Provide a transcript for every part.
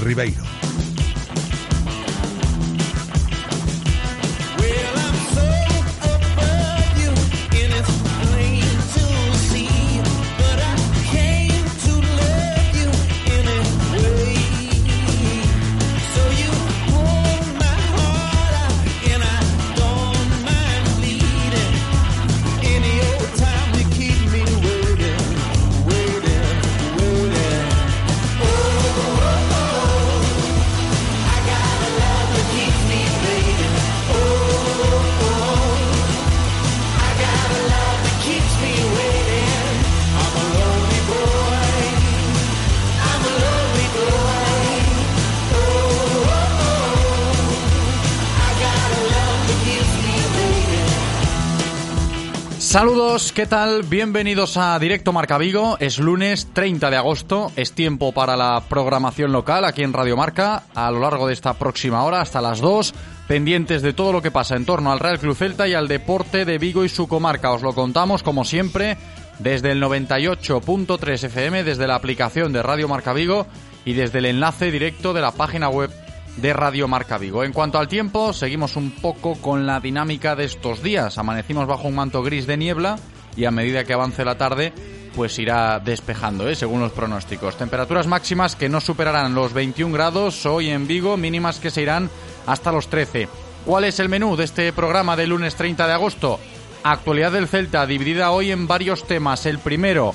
Ribeiro. Saludos, ¿qué tal? Bienvenidos a Directo Marca Vigo. Es lunes 30 de agosto, es tiempo para la programación local aquí en Radio Marca a lo largo de esta próxima hora hasta las 2, pendientes de todo lo que pasa en torno al Real Club Celta y al deporte de Vigo y su comarca. Os lo contamos como siempre desde el 98.3 FM, desde la aplicación de Radio Marca Vigo y desde el enlace directo de la página web de Radio Marca Vigo. En cuanto al tiempo, seguimos un poco con la dinámica de estos días. Amanecimos bajo un manto gris de niebla y a medida que avance la tarde, pues irá despejando, ¿eh? según los pronósticos. Temperaturas máximas que no superarán los 21 grados hoy en Vigo, mínimas que se irán hasta los 13. ¿Cuál es el menú de este programa del lunes 30 de agosto? Actualidad del Celta, dividida hoy en varios temas. El primero,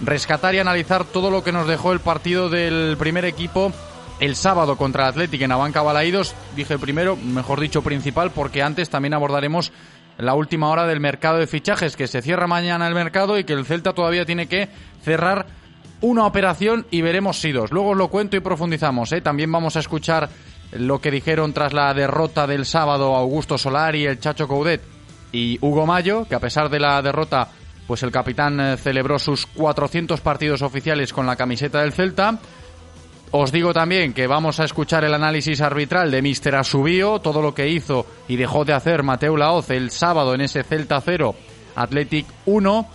rescatar y analizar todo lo que nos dejó el partido del primer equipo el sábado contra el Athletic en Abanca Balaídos, dije primero, mejor dicho principal, porque antes también abordaremos la última hora del mercado de fichajes, que se cierra mañana el mercado y que el Celta todavía tiene que cerrar una operación y veremos si dos. Luego os lo cuento y profundizamos. ¿eh? También vamos a escuchar lo que dijeron tras la derrota del sábado Augusto Solari, el Chacho Coudet y Hugo Mayo, que a pesar de la derrota, pues el capitán eh, celebró sus 400 partidos oficiales con la camiseta del Celta. Os digo también que vamos a escuchar el análisis arbitral de Mister Asubío, todo lo que hizo y dejó de hacer Mateo Laoz el sábado en ese Celta 0, Athletic 1,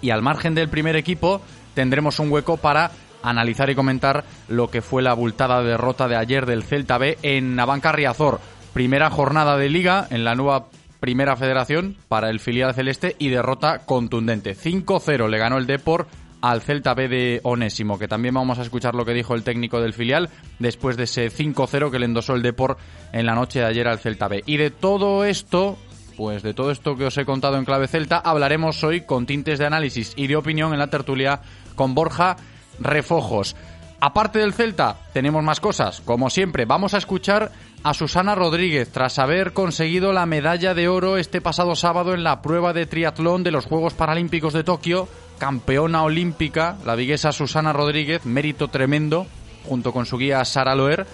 y al margen del primer equipo tendremos un hueco para analizar y comentar lo que fue la abultada derrota de ayer del Celta B en Navanca Riazor. Primera jornada de liga en la nueva primera federación para el filial celeste y derrota contundente. 5-0 le ganó el Deport al Celta B de Onésimo, que también vamos a escuchar lo que dijo el técnico del filial después de ese 5-0 que le endosó el Deport en la noche de ayer al Celta B. Y de todo esto, pues de todo esto que os he contado en clave Celta, hablaremos hoy con tintes de análisis y de opinión en la tertulia con Borja Refojos. Aparte del Celta, tenemos más cosas. Como siempre, vamos a escuchar a Susana Rodríguez tras haber conseguido la medalla de oro este pasado sábado en la prueba de triatlón de los Juegos Paralímpicos de Tokio, campeona olímpica, la viguesa Susana Rodríguez, mérito tremendo, junto con su guía Sara Loer.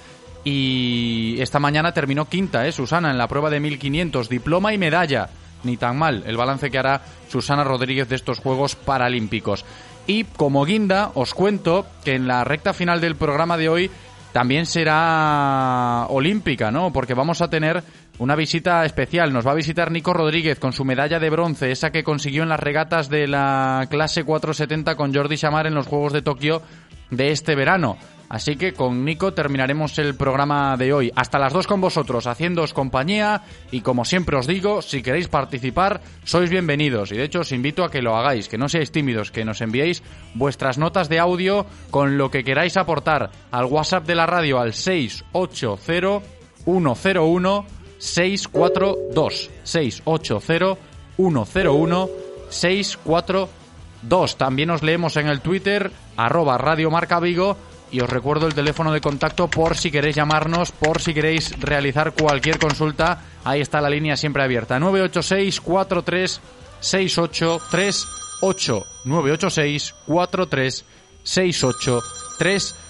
Y esta mañana terminó quinta, ¿eh? Susana, en la prueba de 1500, diploma y medalla. Ni tan mal el balance que hará Susana Rodríguez de estos Juegos Paralímpicos. Y como guinda, os cuento que en la recta final del programa de hoy también será olímpica, ¿no? Porque vamos a tener una visita especial. Nos va a visitar Nico Rodríguez con su medalla de bronce, esa que consiguió en las regatas de la clase 470 con Jordi Chamar en los Juegos de Tokio de este verano. Así que con Nico terminaremos el programa de hoy. Hasta las dos con vosotros, haciéndoos compañía. Y como siempre os digo, si queréis participar, sois bienvenidos. Y de hecho os invito a que lo hagáis, que no seáis tímidos, que nos enviéis vuestras notas de audio con lo que queráis aportar al WhatsApp de la radio al 680 101 642 680 101 642. También os leemos en el Twitter, arroba Radio Marca Vigo, y os recuerdo el teléfono de contacto por si queréis llamarnos, por si queréis realizar cualquier consulta. Ahí está la línea siempre abierta. 986 43 6838 986 43 6838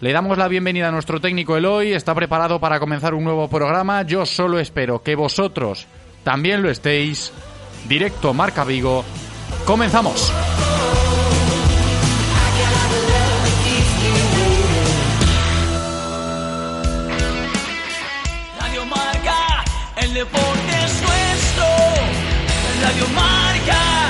Le damos la bienvenida a nuestro técnico Eloy, está preparado para comenzar un nuevo programa. Yo solo espero que vosotros también lo estéis. Directo Marca Vigo. Comenzamos. Radio Marca, el deporte es nuestro. Radio Marca.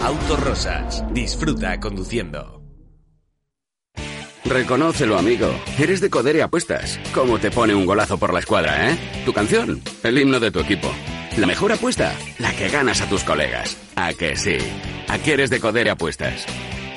Autorosas. Disfruta conduciendo. Reconócelo, amigo. Eres de Codere Apuestas. ¿Cómo te pone un golazo por la escuadra, eh? Tu canción, el himno de tu equipo. La mejor apuesta, la que ganas a tus colegas. ¿A que sí? Aquí eres de Codere Apuestas.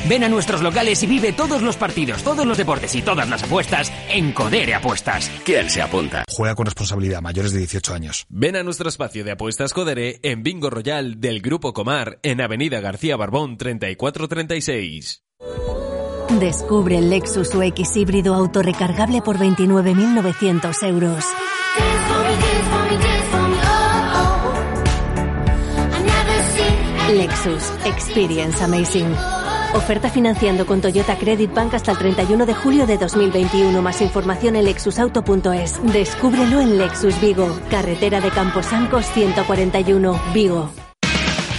Ven a nuestros locales y vive todos los partidos, todos los deportes y todas las apuestas en Codere Apuestas. ¿Quién se apunta? Juega con responsabilidad, mayores de 18 años. Ven a nuestro espacio de apuestas Codere en Bingo Royal del Grupo Comar en Avenida García Barbón 3436. Descubre el Lexus UX híbrido autorrecargable por 29.900 euros. Lexus Experience Amazing. Oferta financiando con Toyota Credit Bank hasta el 31 de julio de 2021. Más información en lexusauto.es. Descúbrelo en Lexus Vigo, carretera de Camposancos 141, Vigo.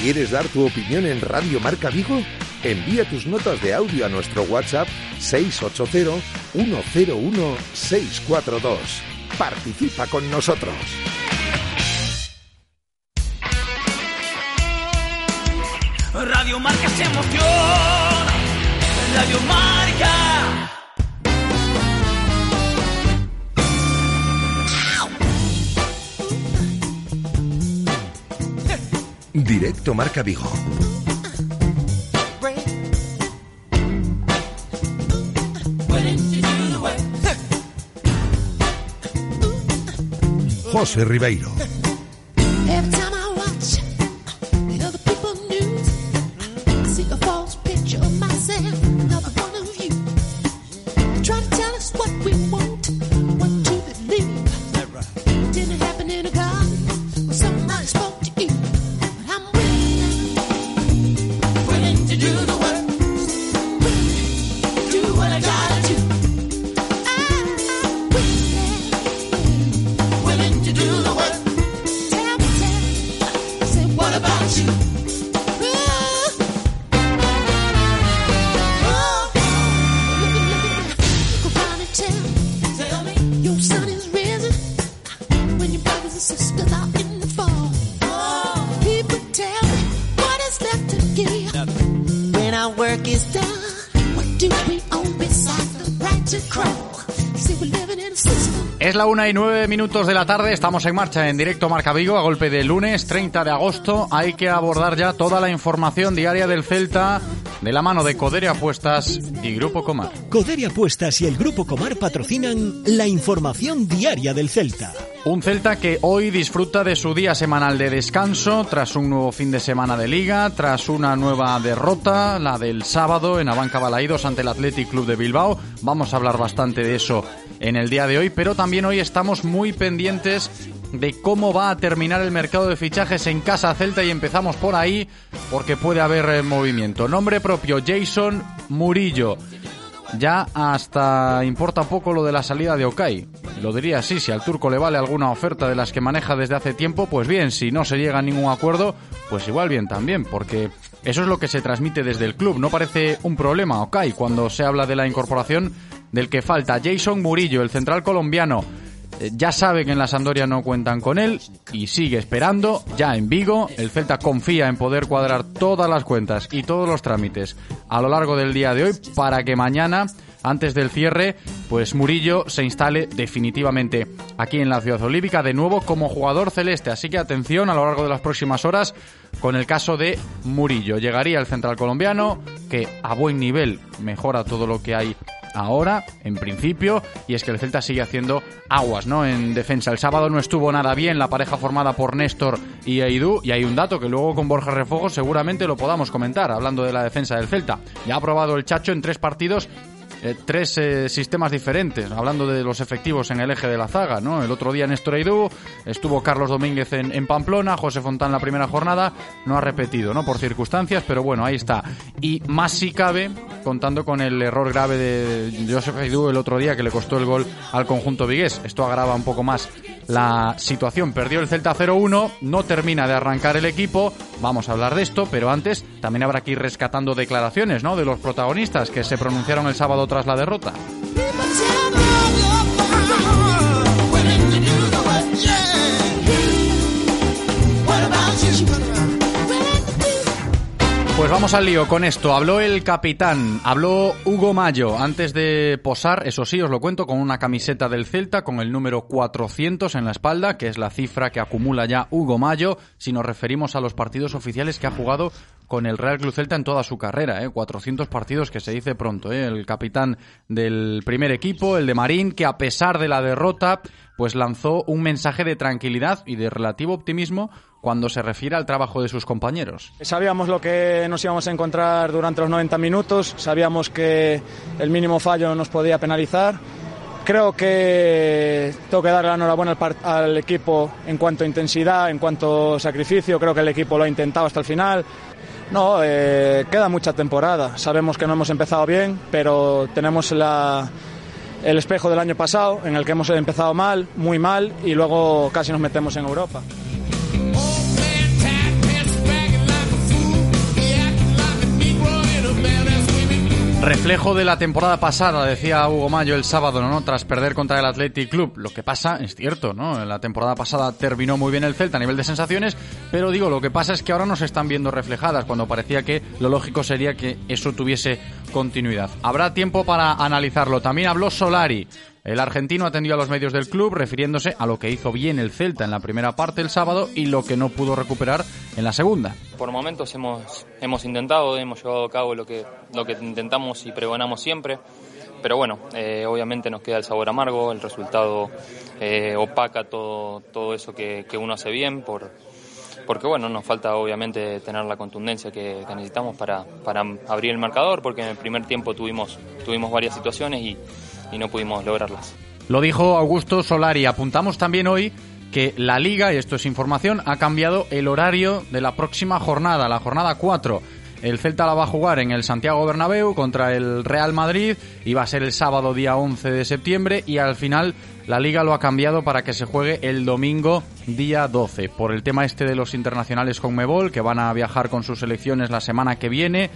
¿Quieres dar tu opinión en Radio Marca Vigo? Envía tus notas de audio a nuestro WhatsApp 680-101-642. Participa con nosotros. Radio Marca se emoción. Directo Marca Vigo. José Ribeiro. La una y nueve minutos de la tarde, estamos en marcha en directo Marca Vigo a golpe de lunes 30 de agosto. Hay que abordar ya toda la información diaria del Celta de la mano de Codere Apuestas y Grupo Comar. Codere Apuestas y el Grupo Comar patrocinan la información diaria del Celta. Un Celta que hoy disfruta de su día semanal de descanso tras un nuevo fin de semana de liga, tras una nueva derrota, la del sábado en Abanca Balaídos ante el Athletic Club de Bilbao. Vamos a hablar bastante de eso en el día de hoy, pero también hoy estamos muy pendientes de cómo va a terminar el mercado de fichajes en Casa Celta y empezamos por ahí porque puede haber eh, movimiento. Nombre propio, Jason Murillo. ya hasta importa poco lo de la salida de Okai. Lo diría así, si al turco le vale alguna oferta de las que maneja desde hace tiempo, pues bien, si no se llega a ningún acuerdo, pues igual bien también, porque eso es lo que se transmite desde el club. No parece un problema, Okai, cuando se habla de la incorporación del que falta Jason Murillo, el central colombiano. Eh, Ya sabe que en la Sampdoria no cuentan con él y sigue esperando. Ya en Vigo, el Celta confía en poder cuadrar todas las cuentas y todos los trámites a lo largo del día de hoy para que mañana, antes del cierre, pues Murillo se instale definitivamente aquí en la ciudad olímpica de nuevo como jugador celeste. Así que atención a lo largo de las próximas horas con el caso de Murillo. Llegaría el central colombiano que a buen nivel mejora todo lo que hay ahora, en principio, y es que el Celta sigue haciendo aguas, ¿no? En defensa. El sábado no estuvo nada bien la pareja formada por Néstor y Aidú, y hay un dato que luego con Borja Refogo seguramente lo podamos comentar, hablando de la defensa del Celta. Ya ha probado el Chacho en tres partidos eh, tres eh, sistemas diferentes, hablando de los efectivos en el eje de la zaga, ¿no? El otro día Néstor Aidú, estuvo Carlos Domínguez en, Pamplona, José Fontán la primera jornada, no ha repetido, ¿no? Por circunstancias, pero bueno, ahí está. Y más si cabe, contando con el error grave de Joseph Aidú el otro día que le costó el gol al conjunto vigués. Esto agrava un poco más la situación. Perdió el Celta 0-1, no termina de arrancar el equipo, vamos a hablar de esto, pero antes también habrá que ir rescatando declaraciones, ¿no? De los protagonistas que se pronunciaron el sábado tras la derrota. Pues vamos al lío con esto. Habló el capitán, habló Hugo Mayo antes de posar, eso sí, os lo cuento, con una camiseta del Celta con el número 400 en la espalda, que es la cifra que acumula ya Hugo Mayo, si nos referimos a los partidos oficiales que ha jugado con el Real Club Celta en toda su carrera, ¿eh? 400 partidos que se dice pronto, ¿eh? el capitán del primer equipo, el de Marín, que a pesar de la derrota, pues lanzó un mensaje de tranquilidad y de relativo optimismo cuando se refiere al trabajo de sus compañeros. Sabíamos lo que nos íbamos a encontrar durante los 90 minutos, sabíamos que el mínimo fallo nos podía penalizar. Creo que tengo que dar la enhorabuena al, al equipo en cuanto a intensidad, en cuanto a sacrificio. Creo que el equipo lo ha intentado hasta el final. No, eh, queda mucha temporada. Sabemos que no hemos empezado bien, pero tenemos la, el espejo del año pasado, en el que hemos empezado mal, muy mal, y luego casi nos metemos en Europa. Reflejo de la temporada pasada, decía Hugo Mayo el sábado, ¿no? Tras perder contra el Athletic Club. Lo que pasa, es cierto, ¿no? La temporada pasada terminó muy bien el Celta a nivel de sensaciones, pero digo, lo que pasa es que ahora no se están viendo reflejadas, cuando parecía que lo lógico sería que eso tuviese continuidad. Habrá tiempo para analizarlo. También habló Solari. El argentino atendió a los medios del club refiriéndose a lo que hizo bien el Celta en la primera parte el sábado y lo que no pudo recuperar en la segunda. Por momentos hemos, hemos intentado, hemos llevado a cabo lo que, lo que intentamos y pregonamos siempre, pero bueno, eh, obviamente nos queda el sabor amargo, el resultado eh, opaca todo, todo eso que, que uno hace bien, por, porque bueno, nos falta obviamente tener la contundencia que, que necesitamos para, para abrir el marcador, porque en el primer tiempo tuvimos, tuvimos varias situaciones y, y no pudimos lograrlas. Lo dijo Augusto Solari. Apuntamos también hoy que la liga, y esto es información, ha cambiado el horario de la próxima jornada, la jornada 4. El Celta la va a jugar en el Santiago Bernabéu contra el Real Madrid y va a ser el sábado día 11 de septiembre y al final la liga lo ha cambiado para que se juegue el domingo día 12 por el tema este de los internacionales con Mebol que van a viajar con sus selecciones la semana que viene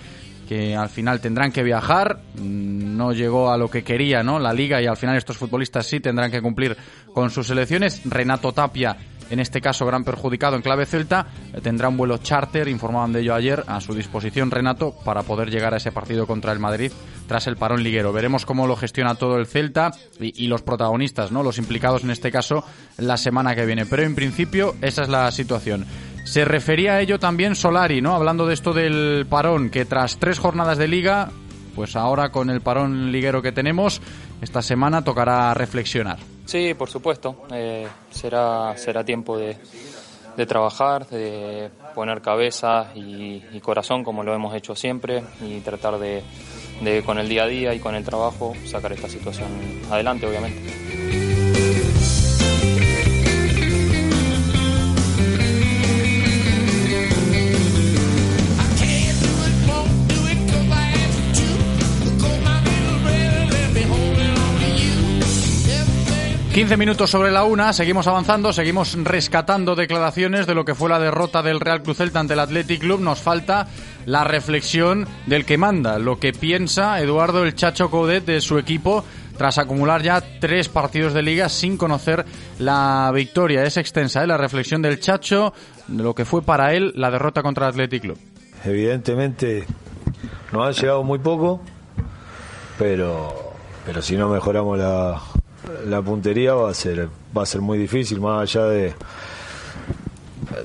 que al final tendrán que viajar, mm, no llegó a lo que quería, ¿no? La liga y al final estos futbolistas sí tendrán que cumplir con sus selecciones. Renato Tapia, en este caso gran perjudicado en clave celta, eh, tendrá un vuelo charter, informaban de ello ayer, a su disposición Renato para poder llegar a ese partido contra el Madrid tras el parón liguero. Veremos cómo lo gestiona todo el Celta y, y los protagonistas, ¿no? Los implicados en este caso la semana que viene. Pero en principio esa es la situación. Se refería a ello también Solari, ¿no? Hablando de esto del parón, que tras tres jornadas de liga, pues ahora con el parón liguero que tenemos, esta semana tocará reflexionar. Sí, por supuesto. Eh, será, será tiempo de, de trabajar, de poner cabeza y, y corazón como lo hemos hecho siempre y tratar de, de con el día a día y con el trabajo sacar esta situación adelante, obviamente. 15 minutos sobre la una, seguimos avanzando, seguimos rescatando declaraciones de lo que fue la derrota del Real Cruz Celta ante el Athletic Club. Nos falta la reflexión del que manda, lo que piensa Eduardo el Chacho Coudet de su equipo tras acumular ya tres partidos de liga sin conocer la victoria. Es extensa ¿eh? la reflexión del Chacho de lo que fue para él la derrota contra el Athletic Club. Evidentemente nos han llegado muy poco, pero, pero si no mejoramos la, la puntería va a ser va a ser muy difícil más allá de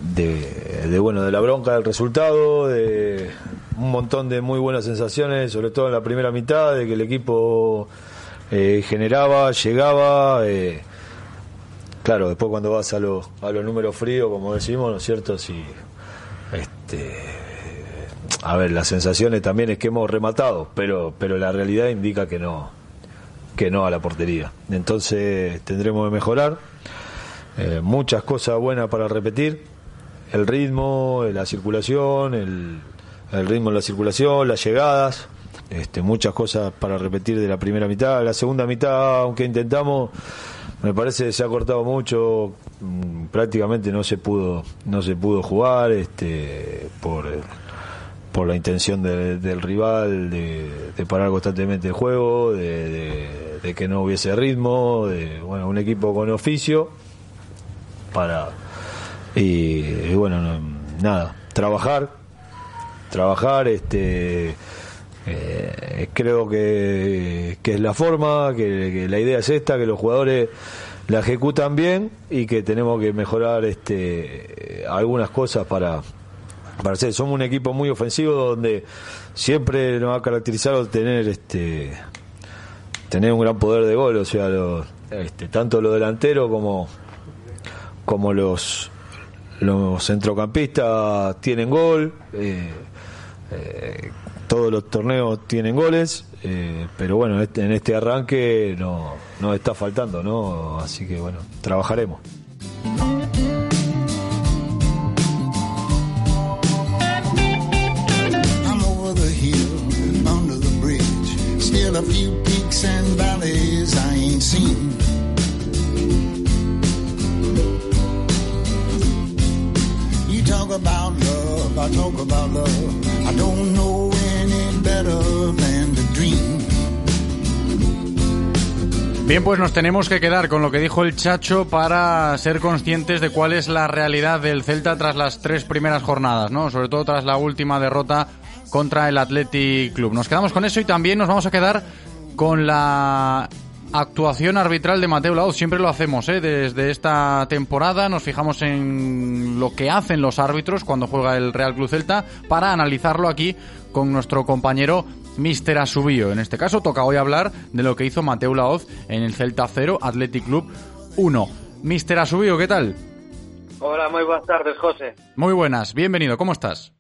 de, bueno de la bronca del resultado de un montón de muy buenas sensaciones sobre todo en la primera mitad de que el equipo eh, generaba llegaba eh, claro después cuando vas a los a los números fríos como decimos no es cierto si este a ver las sensaciones también es que hemos rematado pero pero la realidad indica que no que no a la portería. Entonces tendremos que mejorar. Eh, muchas cosas buenas para repetir. El ritmo, la circulación, el, el, ritmo en la circulación, las llegadas. Este, muchas cosas para repetir de la primera mitad. La segunda mitad, aunque intentamos, me parece que se ha cortado mucho. Mm, prácticamente no se pudo, no se pudo jugar este, por por la intención de, del rival de, parar constantemente el juego, de, que no hubiese ritmo, de bueno un equipo con oficio para y, bueno no, nada trabajar trabajar este eh, creo que, que, es la forma que, que la idea es esta que los jugadores la ejecutan bien y que tenemos que mejorar este algunas cosas para para somos un equipo muy ofensivo donde siempre nos ha caracterizado tener este tener un gran poder de gol, o sea, lo, este, tanto los delanteros como como los los centrocampistas tienen gol, eh, eh, todos los torneos tienen goles, eh, pero bueno, este, en este arranque no nos está faltando, ¿no? Así que bueno, trabajaremos. Bien, pues nos tenemos que quedar con lo que dijo el Chacho para ser conscientes de cuál es la realidad del Celta tras las tres primeras jornadas, ¿no? Sobre todo tras la última derrota contra el Athletic Club. Nos quedamos con eso y también nos vamos a quedar con la actuación arbitral de Mateo Laoz. Siempre lo hacemos, ¿eh? Desde esta temporada nos fijamos en lo que hacen los árbitros cuando juega el Real Club Celta para analizarlo aquí con nuestro compañero Mister Asubío. En este caso toca hoy hablar de lo que hizo Mateo Laoz en el Celta 0, Athletic Club 1. Mister Asubío, ¿qué tal? Hola, muy buenas tardes, José. Muy buenas, bienvenido, ¿cómo estás?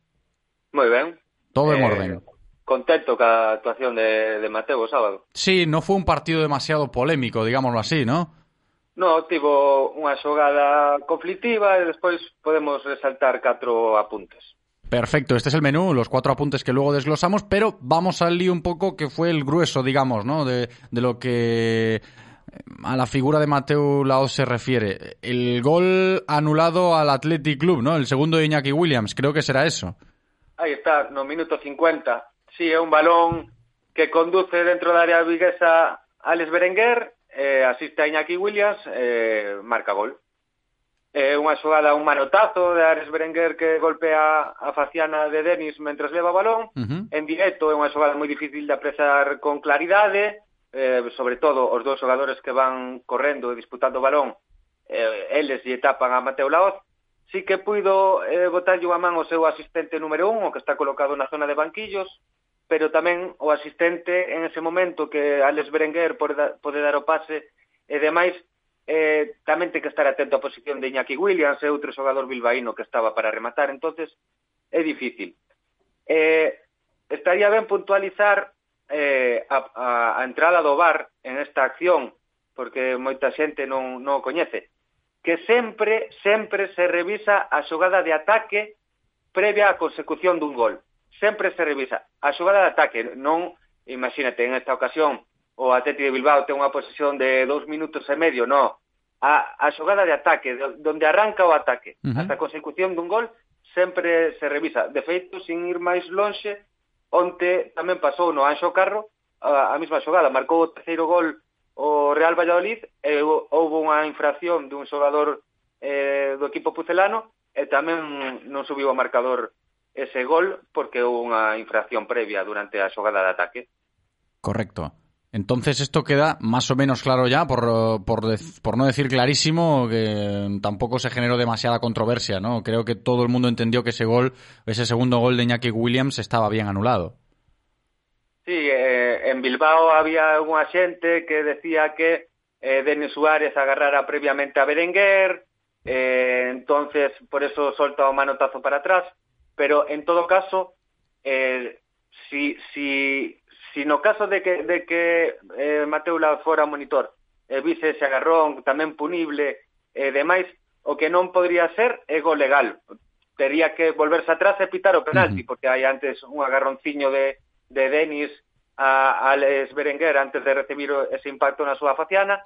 Muy bien. Todo en Eh, orden. Contento con la actuación de, de Mateo sábado. Sí, no fue un partido demasiado polémico, digámoslo así, ¿no? No, tivo unha xogada conflictiva e despois podemos resaltar catro apuntes. Perfecto, este es el menú, los cuatro apuntes que luego desglosamos, pero vamos al lío un poco que fue el grueso, digamos, ¿no? De, de lo que a la figura de Mateo Laos se refiere. El gol anulado al Athletic Club, ¿no? El segundo de Iñaki Williams, creo que será eso. aí está, no minuto 50. Si, sí, é un balón que conduce dentro da área viguesa Alex Berenguer, eh, asiste a Iñaki Williams, eh, marca gol. É eh, unha xogada, un manotazo de Ares Berenguer que golpea a faciana de Denis mentres leva o balón. Uh -huh. En directo é unha xogada moi difícil de apreciar con claridade, eh, sobre todo os dous xogadores que van correndo e disputando o balón, eh, eles lle tapan a Mateo Laoz, sí que puido eh, botarlle unha man ao seu asistente número un, o que está colocado na zona de banquillos, pero tamén o asistente en ese momento que Alex Berenguer pode, da, pode dar o pase e demais, eh, tamén ten que estar atento á posición de Iñaki Williams e outro xogador bilbaíno que estaba para rematar, entonces é difícil. Eh, estaría ben puntualizar eh, a, a, a entrada do bar en esta acción, porque moita xente non, non o coñece que sempre, sempre se revisa a xogada de ataque previa á consecución dun gol. Sempre se revisa a xogada de ataque, non, imagínate, en esta ocasión, o Atleti de Bilbao ten unha posesión de dous minutos e medio, non, a, a xogada de ataque, donde arranca o ataque, uh -huh. hasta a consecución dun gol, sempre se revisa. De feito, sin ir máis lonxe, onte tamén pasou no Anxo Carro a, a mesma xogada, marcou o terceiro gol o Real Valladolid e houve unha infracción dun xogador eh, do equipo pucelano e tamén non subiu o marcador ese gol porque houve unha infracción previa durante a xogada de ataque. Correcto. Entonces esto queda más o menos claro ya, por, por, por, no decir clarísimo, que tampoco se generó demasiada controversia, ¿no? Creo que todo el mundo entendió que ese gol, ese segundo gol de Iñaki Williams estaba bien anulado. Sí, eh, en Bilbao había unha xente que decía que eh, Denis Suárez agarrara previamente a Berenguer, eh, entonces por eso solta o manotazo para atrás, pero en todo caso, eh, si, si, si no caso de que, de que eh, Mateu Mateula fora monitor, e eh, vise ese agarrón tamén punible e eh, demais, o que non podría ser é gol legal. Tería que volverse atrás e pitar o penalti, uh -huh. porque hai antes un agarronciño de de Denis a Alex Berenguer antes de recibir ese impacto na súa faciana,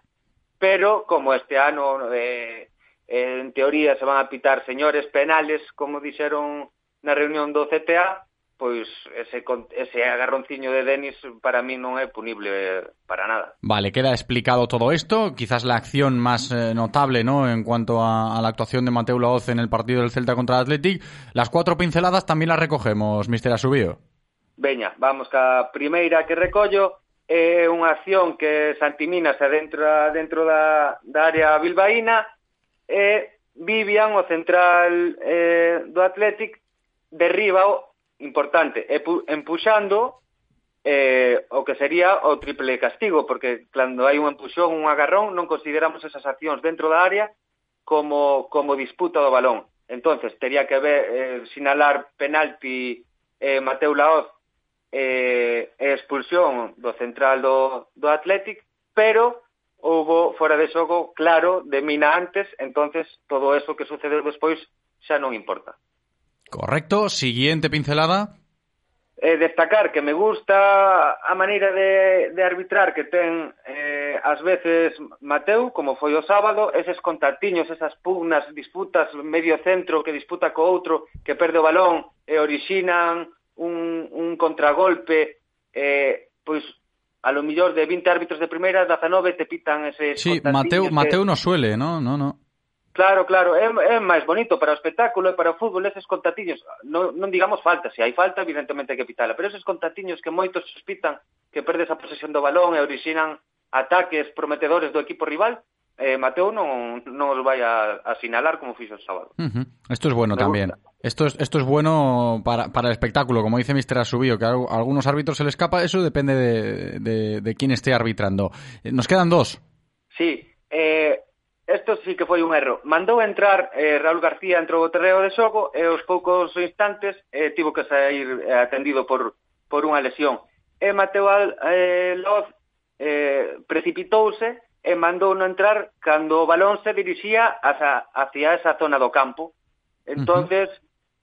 pero como este ano eh, en teoría se van a pitar señores penales, como dixeron na reunión do CTA, pois ese, con- ese agarronciño de Denis para mí non é punible para nada. Vale, queda explicado todo esto. Quizás la acción más eh, notable, ¿no? En cuanto a, a la actuación de Mateo Laoz en el partido del Celta contra el Athletic. Las cuatro pinceladas también las recogemos, Mister Asubío. Veña, vamos ca primeira que recollo, é unha acción que Santimina se adentra dentro da, da área bilbaína e Vivian, o central eh, do Athletic, derriba o importante, e pu, empuxando eh, o que sería o triple castigo, porque cando hai un empuxón, un agarrón, non consideramos esas accións dentro da área como, como disputa do balón. entonces tería que ver, eh, sinalar penalti eh, Mateu Laoz eh, e expulsión do central do, do Athletic, pero houbo fora de xogo claro de Mina antes, entonces todo eso que sucedeu despois xa non importa. Correcto, siguiente pincelada. Eh, destacar que me gusta a maneira de, de arbitrar que ten eh, as veces Mateu, como foi o sábado, eses contactiños, esas pugnas, disputas, medio centro que disputa co outro, que perde o balón e orixinan un, un contragolpe eh, pois a lo millor de 20 árbitros de primeira, 19 te pitan ese Sí, Mateu, que... Mateu no suele, no? No, no. Claro, claro, é, é máis bonito para o espectáculo e para o fútbol eses contatiños, non, non digamos falta, se hai falta evidentemente hai que pitala, pero eses contatiños que moitos sospitan que perdes a posesión do balón e orixinan ataques prometedores do equipo rival, eh, Mateo non, non os vai a, a sinalar como fixo o sábado. Uh -huh. Esto es bueno Me también. Esto es, esto es bueno para, para el espectáculo, como dice Mister Asubío, que a algunos árbitros se le escapa, eso depende de, de, de quién esté arbitrando. Eh, nos quedan dos. Sí, eh, Esto sí que foi un erro. Mandou entrar eh, Raúl García entrou o terreo de xogo e aos poucos instantes eh, tivo que sair eh, atendido por, por unha lesión. E Mateo Al, eh, Loz eh, precipitouse e mandou non entrar cando o balón se dirixía hacia, hacia esa zona do campo. Entonces,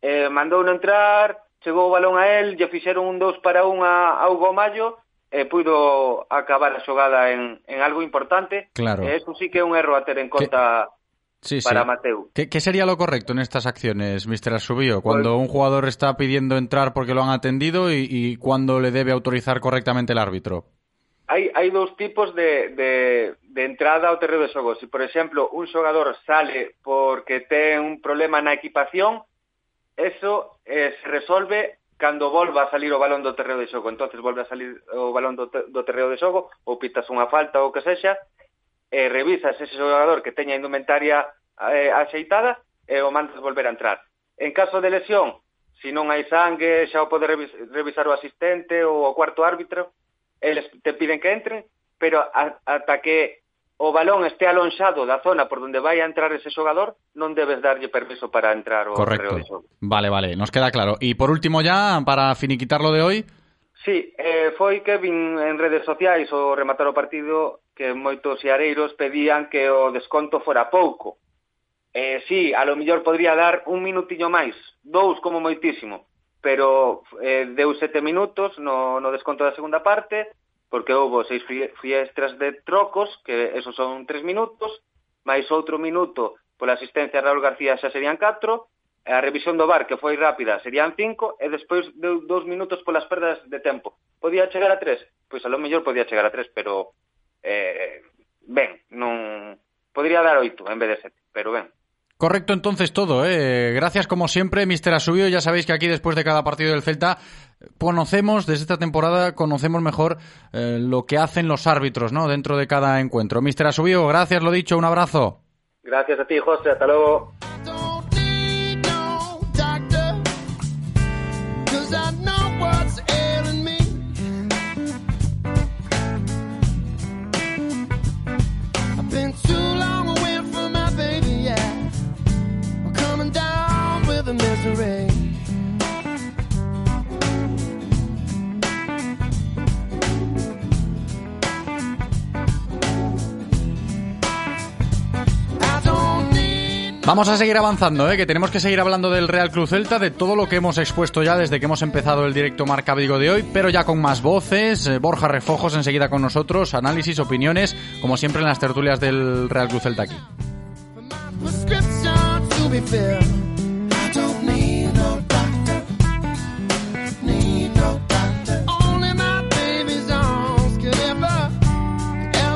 eh, mandou non entrar, chegou o balón a él, lle fixeron un 2 para 1 a, a Hugo Mayo, e puido acabar a xogada en, en algo importante. Claro. E eso sí que é un erro a ter en conta Sí, para sí. Mateu. ¿Qué, qué sería lo correcto en estas acciones, Mister Asubío? Cuando un jugador está pidiendo entrar porque lo han atendido y, y cuando le debe autorizar correctamente el árbitro. hai, hai dous tipos de, de, de entrada ao terreo de xogo. Se, por exemplo, un xogador sale porque ten un problema na equipación, eso eh, se resolve cando volva a salir o balón do terreo de xogo. entonces volve a salir o balón do, do terreo de xogo, ou pitas unha falta ou que sexa, eh, revisas ese xogador que teña a indumentaria eh, axeitada e o mandas volver a entrar. En caso de lesión, se non hai sangue, xa o pode revisar o asistente ou o cuarto árbitro, eles te piden que entren, pero a, ata que o balón este alonxado da zona por donde vai a entrar ese xogador, non debes darlle permiso para entrar o Correcto. De xogo. Vale, vale, nos queda claro. E por último ya, para finiquitarlo de hoy... Sí, eh, foi que vin en redes sociais o rematar o partido que moitos xareiros pedían que o desconto fora pouco. Eh, sí, a lo mellor podría dar un minutiño máis, dous como moitísimo, pero eh, deu sete minutos no, no desconto da segunda parte, porque houve seis fiestras de trocos, que esos son tres minutos, máis outro minuto pola asistencia a Raúl García xa serían 4, a revisión do bar, que foi rápida, serían 5, e despois deu dous minutos polas perdas de tempo. Podía chegar a 3? Pois a lo mellor podía chegar a 3, pero... Eh, ben, non... Podría dar 8 en vez de 7, pero ben, Correcto entonces todo, ¿eh? Gracias como siempre, Mister Asubio. Ya sabéis que aquí después de cada partido del Celta conocemos, desde esta temporada, conocemos mejor eh, lo que hacen los árbitros, ¿no? Dentro de cada encuentro. Mister Asubio, gracias, lo dicho, un abrazo. Gracias a ti, José, hasta luego. Vamos a seguir avanzando, ¿eh? que tenemos que seguir hablando del Real Cruz Celta, de todo lo que hemos expuesto ya desde que hemos empezado el directo Marca Vigo de hoy, pero ya con más voces. Eh, Borja Refojos enseguida con nosotros, análisis, opiniones, como siempre en las tertulias del Real Cruz Celta aquí.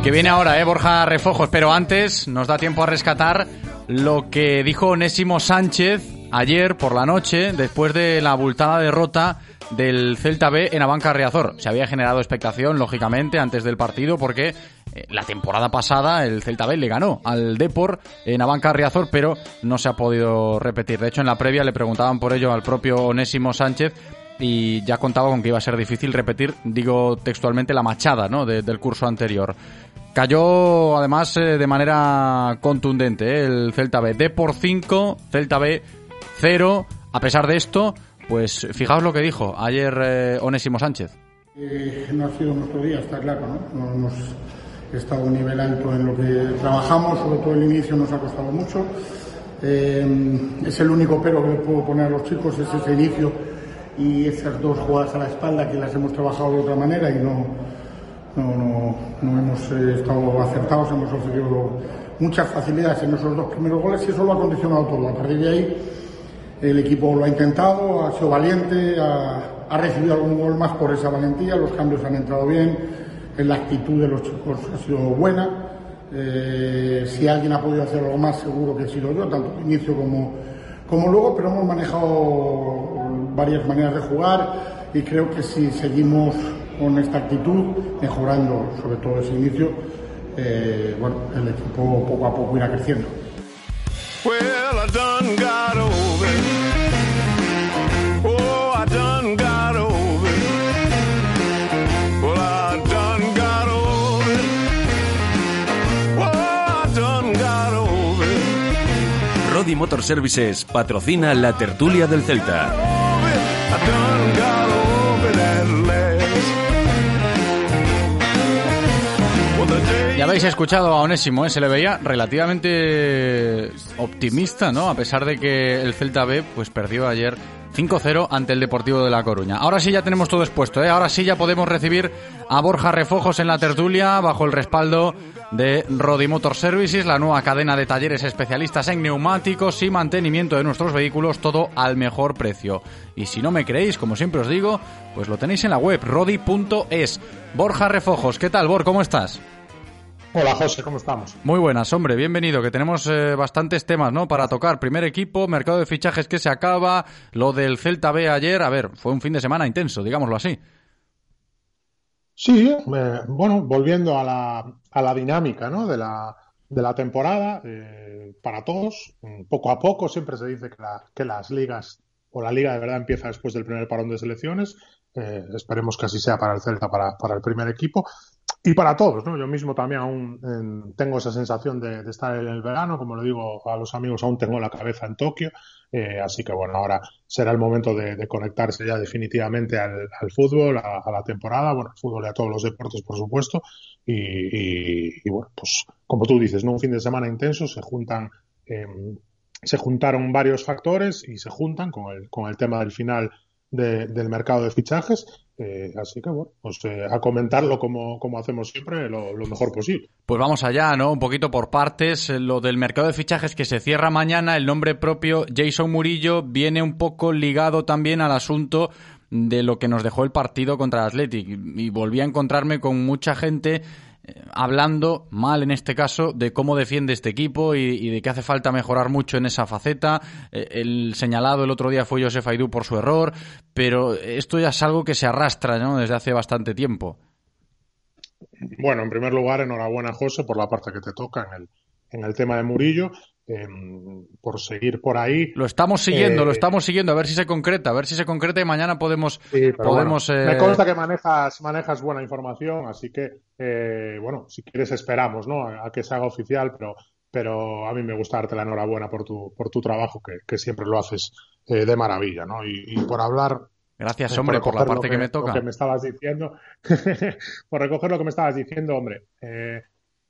Que viene ahora, ¿eh? Borja Refojos, pero antes nos da tiempo a rescatar lo que dijo Onésimo Sánchez ayer por la noche, después de la abultada derrota del Celta B en Abanca Riazor. Se había generado expectación, lógicamente, antes del partido, porque eh, la temporada pasada el Celta B le ganó al Depor en Abanca Riazor, pero no se ha podido repetir. De hecho, en la previa le preguntaban por ello al propio Onésimo Sánchez y ya contaba con que iba a ser difícil repetir, digo textualmente, la machada ¿no? de- del curso anterior. Cayó además eh, de manera contundente eh, el Celta B. D por 5, Celta B 0. A pesar de esto, pues fijaos lo que dijo ayer eh, Onésimo Sánchez. Eh, no ha sido nuestro día, está claro, ¿no? No hemos estado a nivel alto en lo que trabajamos, sobre todo el inicio nos ha costado mucho. Eh, es el único pero que le puedo poner a los chicos, es ese inicio y esas dos jugadas a la espalda que las hemos trabajado de otra manera y no, no, no, no hemos eh, estado acertados, hemos ofrecido muchas facilidades en esos dos primeros goles y eso lo ha condicionado todo. A partir de ahí el equipo lo ha intentado, ha sido valiente, ha, ha recibido algún gol más por esa valentía, los cambios han entrado bien, la actitud de los chicos ha sido buena. Eh, si alguien ha podido hacer algo más, seguro que he sido yo, tanto al inicio como, como luego, pero hemos manejado varias maneras de jugar y creo que si seguimos con esta actitud, mejorando sobre todo ese inicio, eh, bueno, el equipo poco a poco irá creciendo. Well, I done got over it. Oh. Oh. Rodi Motor Services patrocina la tertulia del Celta. Habéis escuchado a Onésimo, ¿eh? se le veía relativamente optimista, ¿no? A pesar de que el Celta B pues perdió ayer 5-0 ante el Deportivo de La Coruña. Ahora sí ya tenemos todo expuesto, ¿eh? Ahora sí ya podemos recibir a Borja Refojos en la tertulia bajo el respaldo de Rodi Motor Services, la nueva cadena de talleres especialistas en neumáticos y mantenimiento de nuestros vehículos, todo al mejor precio. Y si no me creéis, como siempre os digo, pues lo tenéis en la web rodi.es. Borja Refojos, ¿qué tal, Bor? ¿Cómo estás? Hola José, ¿cómo estamos? Muy buenas, hombre, bienvenido, que tenemos eh, bastantes temas, ¿no? Para tocar. Primer equipo, mercado de fichajes que se acaba, lo del Celta B ayer, a ver, fue un fin de semana intenso, digámoslo así. Sí, eh, bueno, volviendo a la, a la dinámica ¿no? de, la, de la temporada, eh, para todos, mm, poco a poco, siempre se dice que, la- que las ligas, o la liga de verdad empieza después del primer parón de selecciones, eh, esperemos que así sea para el Celta, para, para el primer equipo, y para todos, ¿no? Yo mismo también aún tengo esa sensación de, estar en el verano, como le digo a los amigos, aún tengo la cabeza en Tokio, eh, así que bueno, ahora será el momento de, conectarse ya definitivamente al, al fútbol, a, la temporada, bueno, al fútbol y a todos los deportes, por supuesto, y, bueno, pues como tú dices, ¿no? Un fin de semana intenso, se juntan, eh, se juntaron varios factores y se juntan con el, con el tema del final de- del mercado de fichajes. Eh, así que bueno, pues eh, a comentarlo como, como hacemos siempre, lo, lo mejor posible. Pues vamos allá, ¿no? Un poquito por partes. Eh, Lo del mercado de fichajes que se cierra mañana, el nombre propio Jason Murillo viene un poco ligado también al asunto de lo que nos dejó el partido contra el Athletic. Y volví a encontrarme con mucha gente hablando mal en este caso de cómo defiende este equipo y, de que hace falta mejorar mucho en esa faceta. Eh, el señalado el otro día fue Josef Aidú por su error, pero esto ya es algo que se arrastra ¿no? desde hace bastante tiempo. Bueno, en primer lugar, enhorabuena, José, por la parte que te toca en el, en el tema de Murillo, eh, por seguir por ahí. Lo estamos siguiendo, Eh, lo estamos siguiendo, a ver si se concreta, a ver si se concreta y mañana podemos, Sí, podemos bueno, eh, me consta que manejas, manejas buena información, así que, eh, bueno, si quieres esperamos, ¿no? A, a que se haga oficial, pero, pero a mí me gusta darte la enhorabuena por tu, por tu trabajo, que, que siempre lo haces eh, de maravilla, ¿no? Y, y por hablar. Gracias, eh, hombre, por la parte que me toca. Lo que me estabas diciendo, por recoger lo que me estabas diciendo, hombre, eh,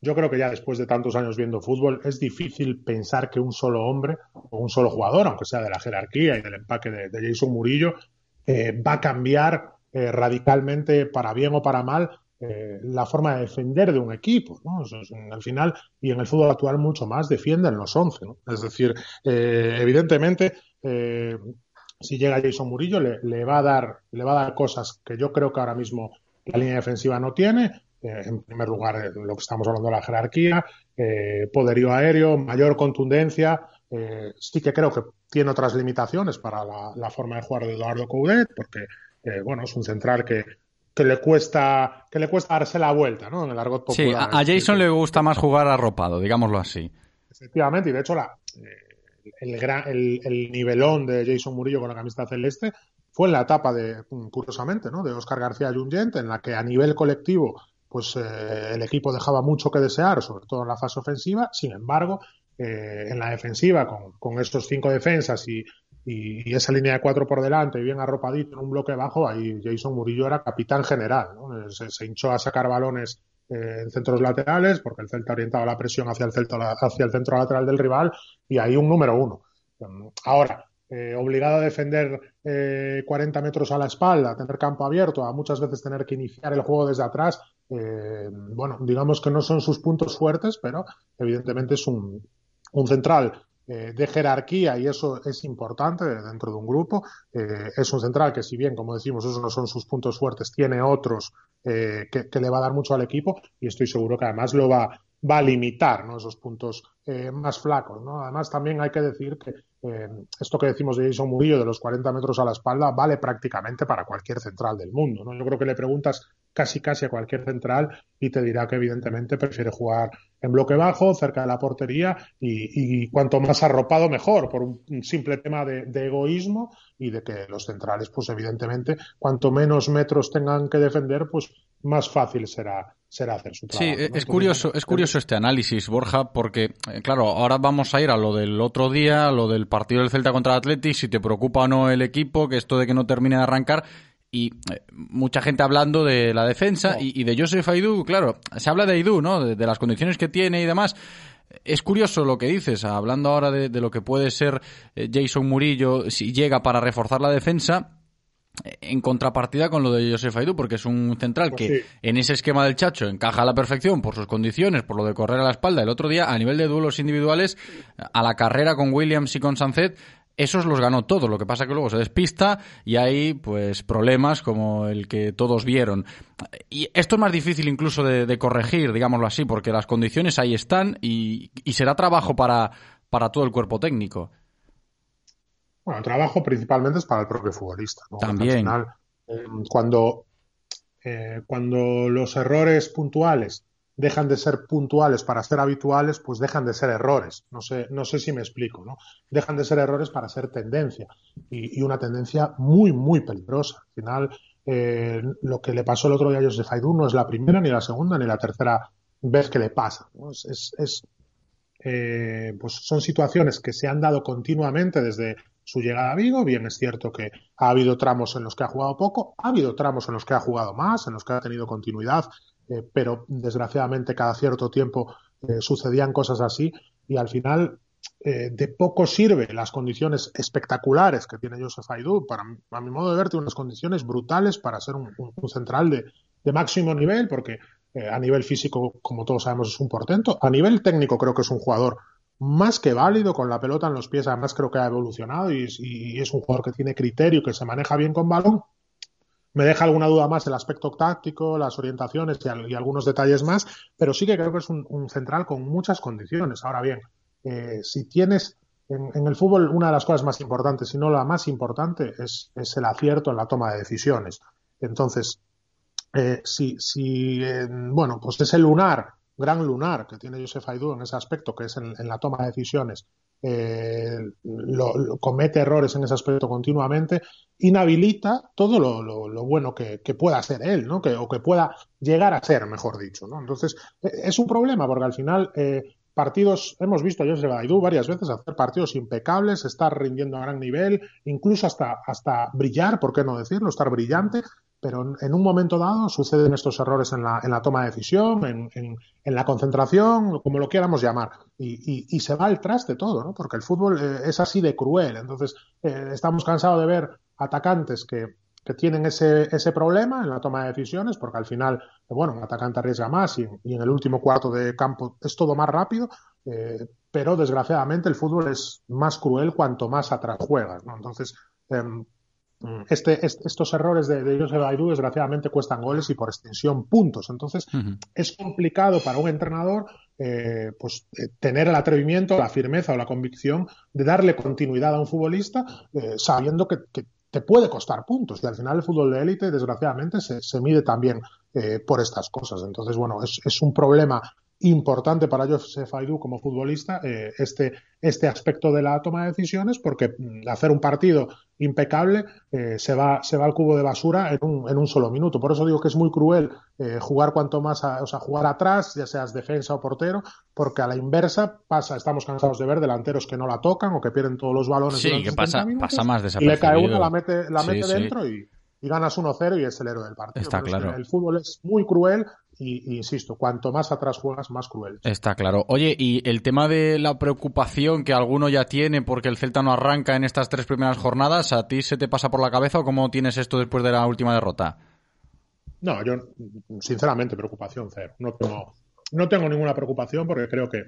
yo creo que ya después de tantos años viendo fútbol es difícil pensar que un solo hombre o un solo jugador, aunque sea de la jerarquía y del empaque de, Jason Murillo, eh, va a cambiar eh, radicalmente para bien o para mal eh, la forma de defender de un equipo. al final, y en el fútbol actual mucho más, defienden los 11. ¿no? Es decir, eh, evidentemente, si llega Jason Murillo, le va a dar, le va a dar cosas que yo creo que ahora mismo la línea defensiva no tiene. Eh, en primer lugar, eh, lo que estamos hablando de la jerarquía, eh, poderío aéreo, mayor contundencia. Eh, sí que creo que tiene otras limitaciones para la, la forma de jugar de Eduardo Coudet, porque eh, bueno, es un central que, que le cuesta que le cuesta darse la vuelta, ¿no? En el argot Sí, popular. a, a Jason le gusta más jugar arropado, digámoslo así. Efectivamente, y de hecho la, el, gran, el, el nivelón de Jason Murillo con la camiseta celeste fue en la etapa de, mm, curiosamente, ¿no? de Oscar García Junyent, en la que a nivel colectivo pues eh, el equipo dejaba mucho que desear, sobre todo en la fase ofensiva. Sin embargo, eh, en la defensiva, con, con estos cinco defensas y, esa línea de cuatro por delante, bien arropadito en un bloque bajo, ahí Jason Murillo era capitán general. ¿no? Se, hinchó a sacar balones eh, en centros laterales, porque el Celta orientaba la presión hacia el, centro, hacia el centro lateral del rival, y ahí un número uno. Ahora, eh, obligado a defender eh, 40 metros a la espalda, tener campo abierto, a muchas veces tener que iniciar el juego desde atrás, eh, bueno, digamos que no son sus puntos fuertes, pero evidentemente es un, un central eh, de jerarquía y eso es importante dentro de un grupo. Eh, es un central que, si bien, como decimos, esos no son sus puntos fuertes, tiene otros que, le va a dar mucho al equipo y estoy seguro que además lo va, va a limitar ¿no? esos puntos más flacos. ¿no? Además, también hay que decir que esto que decimos de Jason Murillo de los 40 metros a la espalda vale prácticamente para cualquier central del mundo. ¿no? Yo creo que le preguntas casi casi a cualquier central y te dirá que evidentemente prefiere jugar en bloque bajo, cerca de la portería y, y cuanto más arropado mejor, por un, simple tema de, de, egoísmo y de que los centrales, pues evidentemente, cuanto menos metros tengan que defender, pues más fácil será, será hacer su trabajo. Sí, ¿no? es curioso, es curioso este análisis, Borja, porque, eh, claro, ahora vamos a ir a lo del otro día, a lo del partido del Celta contra el Athletic, si te preocupa o no el equipo, que esto de que no termine de arrancar, y eh, mucha gente hablando de la defensa y, y de Joseph Aidú, claro, se habla de Aidú, ¿no? De, de las condiciones que tiene y demás. Es curioso lo que dices, hablando ahora de, de lo que puede ser eh, Jason Murillo si llega para reforzar la defensa, eh, en contrapartida con lo de Joseph Aidú, porque es un central Pues que sí. en ese esquema del Chacho encaja a la perfección por sus condiciones, por lo de correr a la espalda. El otro día, a nivel de duelos individuales, a la carrera con Williams y con Sancet, esos los ganó todos. Lo que pasa que luego se despista y hay pues problemas como el que todos vieron. Y esto es más difícil incluso de, de corregir, digámoslo así, porque las condiciones ahí están y, y será trabajo para, para todo el cuerpo técnico. Bueno, el trabajo principalmente es para el propio futbolista. ¿no? También. Al final, eh, cuando, eh, cuando los errores puntuales dejan de ser puntuales para ser habituales, pues dejan de ser errores. No sé, no sé si me explico, ¿no? Dejan de ser errores para ser tendencia. Y, y una tendencia muy, muy peligrosa. Al final, eh, lo que le pasó el otro día a Joseph Aidú no es la primera, ni la segunda, ni la tercera vez que le pasa. es, es eh, pues son situaciones que se han dado continuamente desde su llegada a Vigo. Bien, es cierto que ha habido tramos en los que ha jugado poco, ha habido tramos en los que ha jugado más, en los que ha tenido continuidad, eh, pero desgraciadamente cada cierto tiempo eh, sucedían cosas así y al final eh, de poco sirve las condiciones espectaculares que tiene Joseph Aidú. Para, a mi modo de ver, unas condiciones brutales para ser un, central de, máximo nivel, porque eh, a nivel físico, como todos sabemos, es un portento. A nivel técnico, creo que es un jugador más que válido con la pelota en los pies. Además, creo que ha evolucionado y, y es un jugador que tiene criterio, que se maneja bien con balón. Me deja alguna duda más el aspecto táctico, las orientaciones y, al- y algunos detalles más, pero sí que creo que es un, central con muchas condiciones. Ahora bien, eh, si tienes en, el fútbol una de las cosas más importantes, si no la más importante, es, es el acierto en la toma de decisiones. Entonces, eh, si, si bueno, pues ese lunar, gran lunar que tiene Josef Aidú en ese aspecto, que es en, en la toma de decisiones, eh, comete errores en ese aspecto continuamente, inhabilita todo lo, bueno que, pueda ser él. Que, o que pueda llegar a ser, mejor dicho, ¿no? Entonces, eh, es un problema porque al final eh, partidos, hemos visto a Josef Aidú varias veces hacer partidos impecables, estar rindiendo a gran nivel, incluso hasta, hasta brillar, ¿por qué no decirlo? Estar brillante, pero en, un momento dado suceden estos errores en la, en la toma de decisión, en, en- en la concentración, como lo quieramos llamar, y, y- y se va al traste todo, ¿no? Porque el fútbol eh, es así de cruel. Entonces, eh, estamos cansados de ver atacantes que, que tienen ese, ese problema en la toma de decisiones, porque al final, eh, bueno, un atacante arriesga más y, y en el último cuarto de campo es todo más rápido, eh, pero desgraciadamente el fútbol es más cruel cuanto más atrás juegas, ¿no? Entonces, em, este, est- estos errores de, de Josep Aidú desgraciadamente cuestan goles y por extensión puntos. Entonces es complicado para un entrenador eh, pues eh, tener el atrevimiento, la firmeza o la convicción de darle continuidad a un futbolista eh, sabiendo que, que te puede costar puntos. Y al final el fútbol de élite desgraciadamente se, se mide también eh, por estas cosas. Entonces bueno es, es un problema importante para Josef Aidú como futbolista eh, este, este aspecto de la toma de decisiones porque mm, hacer un partido impecable eh, se, va, se va al cubo de basura en un, en un solo minuto. Por eso digo que es muy cruel eh, jugar cuanto más, a- o sea, jugar atrás, ya seas defensa o portero, porque a la inversa pasa, estamos cansados de ver delanteros que no la tocan o que pierden todos los balones. Sí, que 70 pasa, minutos, pasa más Y le cae desapercibido. uno, la mete, la Sí, mete sí. dentro y, y ganas 1-0 y es el héroe del partido. Está Pero es que claro. El fútbol es muy cruel y, y insisto, cuanto más atrás juegas, más cruel. Está claro. Oye, y el tema de la preocupación que alguno ya tiene porque el Celta no arranca en estas tres primeras jornadas, ¿a ti se te pasa por la cabeza o cómo tienes esto después de la última derrota? No, yo sinceramente preocupación cero. No tengo, no tengo ninguna preocupación porque creo que,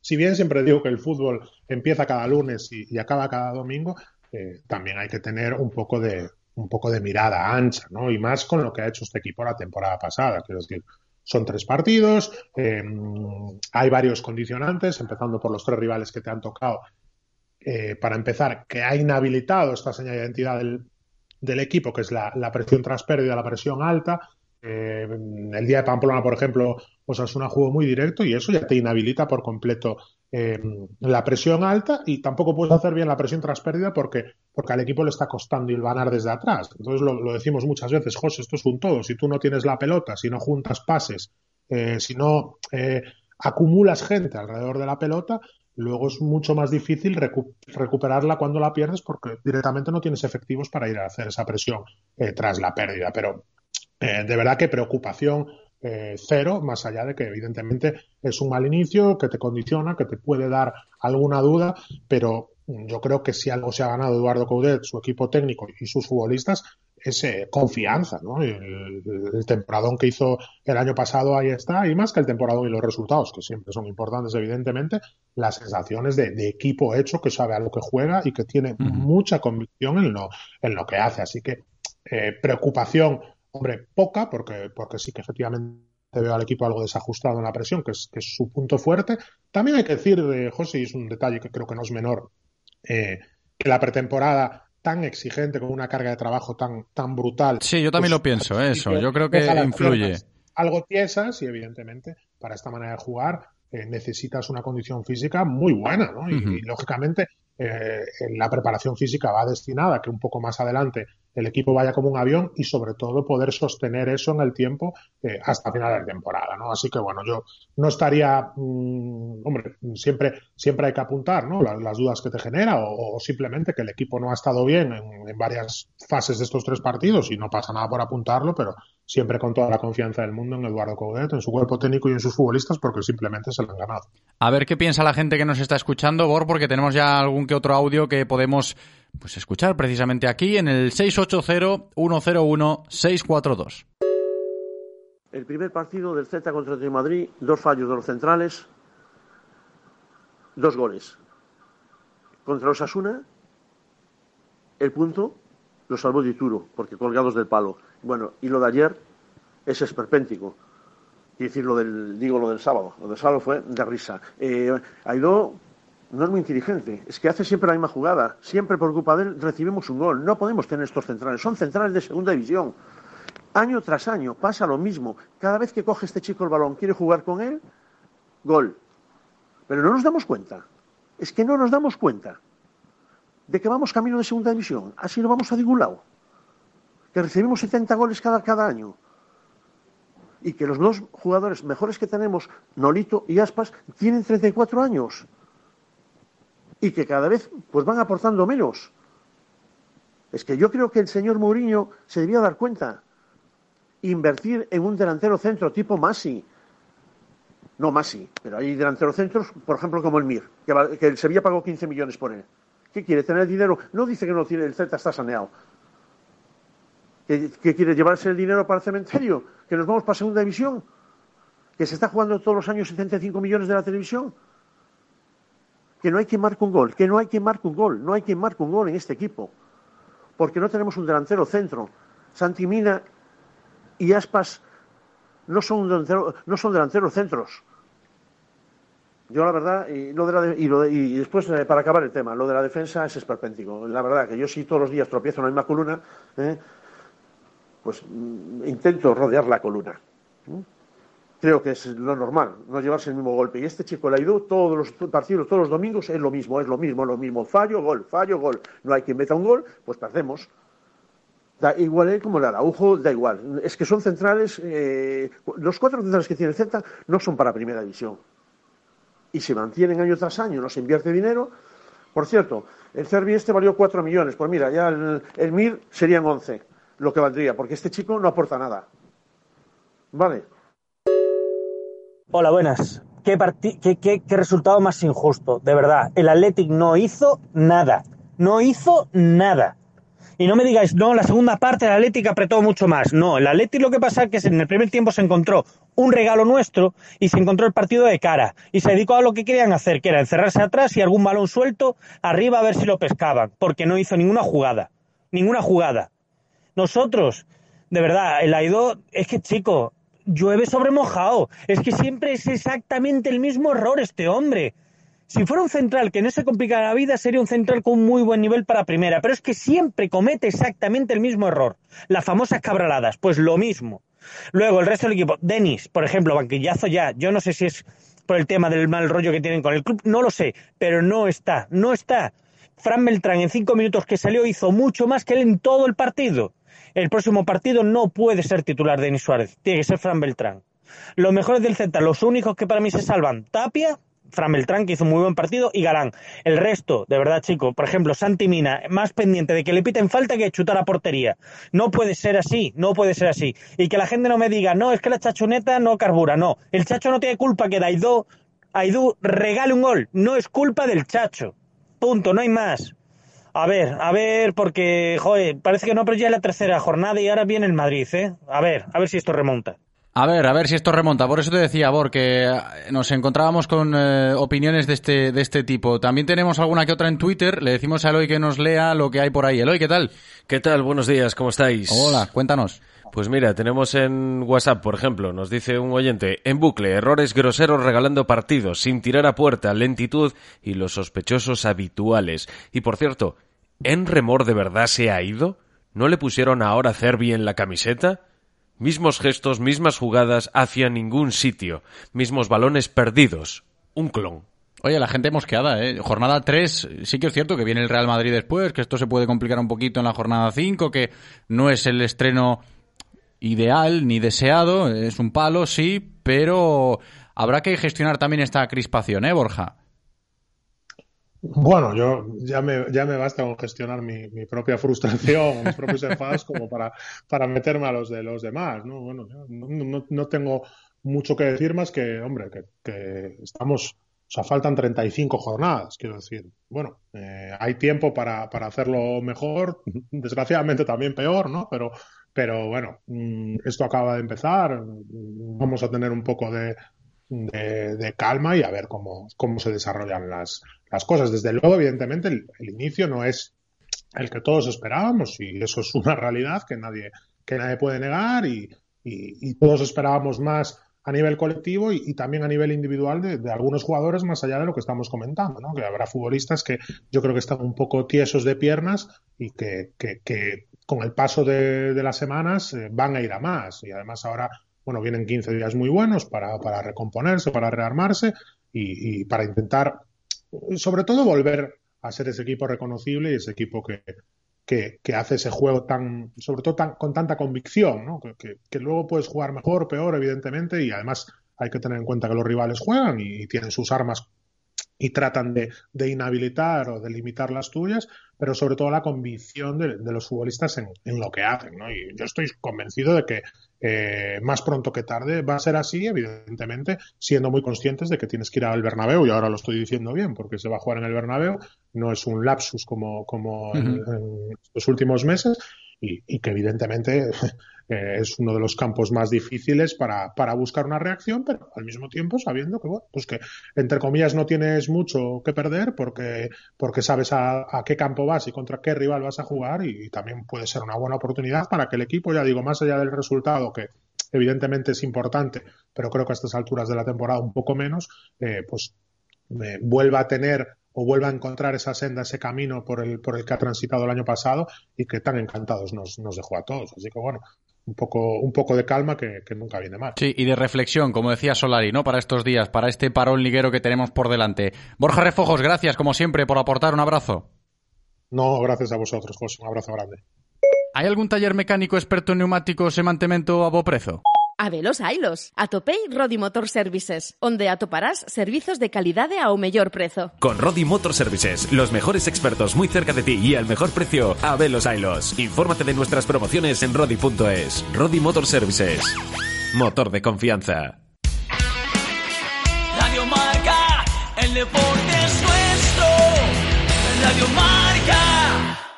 si bien siempre digo que el fútbol empieza cada lunes y, y acaba cada domingo, eh, también hay que tener un poco de un poco de mirada ancha, ¿no? Y más con lo que ha hecho este equipo la temporada pasada. Quiero decir, son tres partidos, eh, hay varios condicionantes, empezando por los tres rivales que te han tocado. Eh, para empezar, que ha inhabilitado esta señal de identidad del, equipo, que es la, la presión tras pérdida, la presión alta. Eh, el día de Pamplona, por ejemplo, Osasuna jugó muy directo y eso ya te inhabilita por completo eh, la presión alta y tampoco puedes hacer bien la presión tras pérdida porque, porque al equipo le está costando hilvanar desde atrás. Entonces lo, decimos muchas veces, José, esto es un todo. Si tú no tienes la pelota, si no juntas pases, eh, si no eh, acumulas gente alrededor de la pelota, luego es mucho más difícil recu- recuperarla cuando la pierdes porque directamente no tienes efectivos para ir a hacer esa presión eh, tras la pérdida. Pero de verdad que preocupación eh, cero, más allá de que evidentemente es un mal inicio, que te condiciona, que te puede dar alguna duda, pero yo creo que si algo se ha ganado Eduardo Coudet, su equipo técnico y sus futbolistas, es eh, confianza, ¿no? El, el temporadón que hizo el año pasado ahí está, y más que el temporadón y los resultados, que siempre son importantes, evidentemente, las sensaciones de, de equipo hecho que sabe a lo que juega y que tiene mucha convicción en lo, en lo que hace. Así que eh, preocupación, hombre, poca, porque, porque sí que efectivamente veo al equipo algo desajustado en la presión, que es, que es su punto fuerte. También hay que decir, de José, y es un detalle que creo que no es menor, eh, que la pretemporada tan exigente, con una carga de trabajo tan, tan brutal. Sí, yo también pues, lo pienso, eso. Yo creo que influye. Algo tiesas y evidentemente para esta manera de jugar eh, necesitas una condición física muy buena, ¿no? Y, lógicamente eh, la preparación física va destinada a que un poco más adelante el equipo vaya como un avión y sobre todo poder sostener eso en el tiempo eh, hasta final de temporada, ¿no? Así que bueno, yo no estaría, mm, hombre, siempre, siempre hay que apuntar, ¿no? Las, dudas que te genera o, simplemente que el equipo no ha estado bien en, en, varias fases de estos tres partidos y no pasa nada por apuntarlo, pero siempre con toda la confianza del mundo en Eduardo Coudet, en su cuerpo técnico y en sus futbolistas porque simplemente se lo han ganado. A ver qué piensa la gente que nos está escuchando, Bor, porque tenemos ya algún que otro audio que podemos pues escuchar precisamente aquí en el 680-101-642. El primer partido del Celta contra el Madrid, dos fallos de los centrales, dos goles. Contra los Asuna, el punto lo salvó Dituro, porque colgados del palo. Bueno, y lo de ayer es esperpéntico. Y decir lo del, digo lo del sábado. Lo del sábado fue de risa. Eh, Aidó no es muy inteligente, es que hace siempre la misma jugada. Siempre por culpa de él recibimos un gol. No podemos tener estos centrales. Son centrales de segunda división. Año tras año pasa lo mismo. Cada vez que coge este chico el balón, quiere jugar con él, gol. Pero no nos damos cuenta. Es que no nos damos cuenta de que vamos camino de segunda división. Así no vamos a ningún lado. Que recibimos 70 goles cada, cada año. Y que los dos jugadores mejores que tenemos, Nolito y Aspas, tienen 34 años y que cada vez pues van aportando menos. Es que yo creo que el señor Mourinho se debía dar cuenta. Invertir en un delantero centro tipo Masi. No Masi, pero hay delanteros centros, por ejemplo, como el Mir, que, que el Sevilla pagó 15 millones por él. ¿Qué quiere? ¿Tener dinero? No dice que no tiene, el Celta está saneado. ¿Que, ¿Que, quiere llevarse el dinero para el cementerio? ¿Que nos vamos para segunda división? ¿Que se está jugando todos los años 75 millones de la televisión? Que no hay quien marque un gol, que no hay quien marque un gol, no hay quien marque un gol en este equipo, porque no tenemos un delantero centro. Santi Mina y Aspas no son, delanteros centros. Yo la verdad, y, después eh, para acabar el tema, lo de la defensa es esperpéntico. La verdad que yo si todos los días tropiezo en la misma columna, eh, pues mm, intento rodear la columna. Creo que es lo normal, no llevarse el mismo golpe. Y este chico ido todos los partidos, todos los domingos, es lo mismo, es lo mismo, es lo mismo. Fallo, gol, fallo, gol. No hay quien meta un gol, pues perdemos. Da igual él como el Araujo, da igual. Es que son centrales, eh, los cuatro centrales que tiene el Celta no son para primera división. Y se mantienen año tras año, no se invierte dinero. Por cierto, el Cervi este valió cuatro millones. Pues mira, ya el, el MIR serían once, lo que valdría, porque este chico no aporta nada. Vale. Hola, buenas. ¿Qué, qué, qué, qué, resultado más injusto, de verdad. El Athletic no hizo nada. No hizo nada. Y no me digáis, no, la segunda parte el Athletic apretó mucho más. No, el Athletic lo que pasa es que en el primer tiempo se encontró un regalo nuestro y se encontró el partido de cara. Y se dedicó a lo que querían hacer, que era encerrarse atrás y algún balón suelto arriba a ver si lo pescaban. Porque no hizo ninguna jugada. Ninguna jugada. Nosotros, de verdad, el Aido, es que chico, llueve sobre mojado. Es que siempre es exactamente el mismo error este hombre. Si fuera un central que no se complicara la vida, sería un central con un muy buen nivel para primera. Pero es que siempre comete exactamente el mismo error. Las famosas cabraladas, pues lo mismo. Luego, el resto del equipo. Denis, por ejemplo, banquillazo ya. Yo no sé si es por el tema del mal rollo que tienen con el club, no lo sé. Pero no está, no está. Fran Beltrán en cinco minutos que salió hizo mucho más que él en todo el partido el próximo partido no puede ser titular Denis Suárez, tiene que ser Fran Beltrán. Los mejores del Celta, los únicos que para mí se salvan, Tapia, Fran Beltrán, que hizo un muy buen partido, y Galán. El resto, de verdad, chico, por ejemplo, Santi Mina, más pendiente de que le piten falta que chutar a portería. No puede ser así, no puede ser así. Y que la gente no me diga, no, es que la chachoneta no carbura, no. El chacho no tiene culpa que Daidó, Aidú regale un gol. No es culpa del chacho. Punto, no hay más. A ver, a ver, porque, joder, parece que no, pero ya es la tercera jornada y ahora viene el Madrid, ¿eh? A ver, a ver si esto remonta. A ver, a ver si esto remonta. Por eso te decía, Bor, que nos encontrábamos con eh, opiniones de este, de este tipo. También tenemos alguna que otra en Twitter. Le decimos a Eloy que nos lea lo que hay por ahí. Eloy, ¿qué tal? ¿Qué tal? Buenos días, ¿cómo estáis? Hola, cuéntanos. Pues mira, tenemos en WhatsApp, por ejemplo, nos dice un oyente, en bucle, errores groseros regalando partidos, sin tirar a puerta, lentitud y los sospechosos habituales. Y por cierto, ¿En Remor de verdad se ha ido? ¿No le pusieron ahora Cervi en la camiseta? Mismos gestos, mismas jugadas hacia ningún sitio, mismos balones perdidos. Un clon. Oye, la gente mosqueada, ¿eh? Jornada 3, sí que es cierto que viene el Real Madrid después, que esto se puede complicar un poquito en la jornada 5, que no es el estreno ideal ni deseado, es un palo, sí, pero habrá que gestionar también esta crispación, ¿eh, Borja? Bueno, yo ya me, ya me basta con gestionar mi, mi propia frustración, mis propios enfados como para, para meterme a los de los demás, ¿no? Bueno, no, no, no tengo mucho que decir más que, hombre, que, que estamos, o sea, faltan 35 jornadas, quiero decir. Bueno, eh, hay tiempo para, para hacerlo mejor, desgraciadamente también peor, ¿no? Pero, pero bueno, mm, esto acaba de empezar, vamos a tener un poco de, de, calma y a ver cómo, cómo se desarrollan las, las cosas. Desde luego, evidentemente, el, inicio no es el que todos esperábamos y eso es una realidad que nadie, que nadie puede negar y, y, todos esperábamos más a nivel colectivo y, también a nivel individual de, de, algunos jugadores más allá de lo que estamos comentando, ¿no? Que habrá futbolistas que yo creo que están un poco tiesos de piernas y que, que con el paso de, las semanas eh, van a ir a más y además ahora bueno, vienen 15 días muy buenos para, para recomponerse, para rearmarse y, para intentar, sobre todo, volver a ser ese equipo reconocible y ese equipo que, que, hace ese juego tan, sobre todo tan, con tanta convicción, ¿no? Que, luego puedes jugar mejor, peor, evidentemente, y además hay que tener en cuenta que los rivales juegan y tienen sus armas y tratan de, de, inhabilitar o de limitar las tuyas, pero sobre todo la convicción de, de los futbolistas en, en, lo que hacen. ¿no? Y yo estoy convencido de que eh, más pronto que tarde va a ser así, evidentemente, siendo muy conscientes de que tienes que ir al Bernabéu, y ahora lo estoy diciendo bien, porque se va a jugar en el Bernabéu, no es un lapsus como, como uh -huh. en, en, los últimos meses, y, que evidentemente eh, es uno de los campos más difíciles para, para, buscar una reacción, pero al mismo tiempo sabiendo que, bueno, pues que entre comillas no tienes mucho que perder porque, porque sabes a, a qué campo vas y contra qué rival vas a jugar y, y, también puede ser una buena oportunidad para que el equipo, ya digo, más allá del resultado que evidentemente es importante, pero creo que a estas alturas de la temporada un poco menos, eh, pues eh, vuelva a tener o vuelva a encontrar esa senda, ese camino por el, por el que ha transitado el año pasado y que tan encantados nos, nos dejó a todos. Así que bueno, un poco, un poco de calma que, que, nunca viene mal. Sí, y de reflexión, como decía Solari, ¿no? Para estos días, para este parón liguero que tenemos por delante. Borja Refojos, gracias como siempre por aportar. Un abrazo. No, gracias a vosotros, José. Un abrazo grande. Hay algún taller mecánico experto en neumáticos e mantemento a bo prezo? Habelos hailos. Atopei Rodi Motor Services, onde atoparás servizos de calidade ao mellor prezo. Con Rodi Motor Services, los mejores expertos muy cerca de ti y al mejor precio, Habelos hailos. Infórmate de nuestras promociones en rodi.es. Rodi Motor Services. Motor de confianza. Radio Marca, el deporte es nuestro. Radio Marca.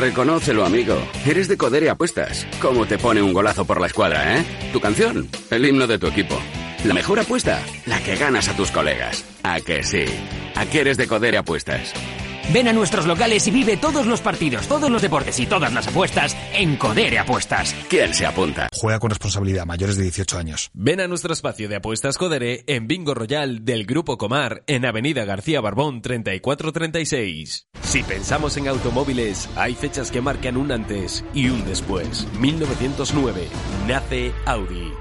Reconócelo, amigo. Eres de Codere Apuestas. ¿Cómo te pone un golazo por la escuadra, eh? Tu canción, el himno de tu equipo. La mejor apuesta, la que ganas a tus colegas. ¿A que sí? ¿A qué eres de Codere Apuestas? Ven a nuestros locales y vive todos los partidos, todos los deportes y todas las apuestas en Codere Apuestas. ¿Quién se apunta? Juega con responsabilidad, mayores de 18 años. Ven a nuestro espacio de apuestas Codere en Bingo Royal del Grupo Comar en Avenida García Barbón 3436. Si pensamos en automóviles, hay fechas que marcan un antes y un después. 1909 nace Audi.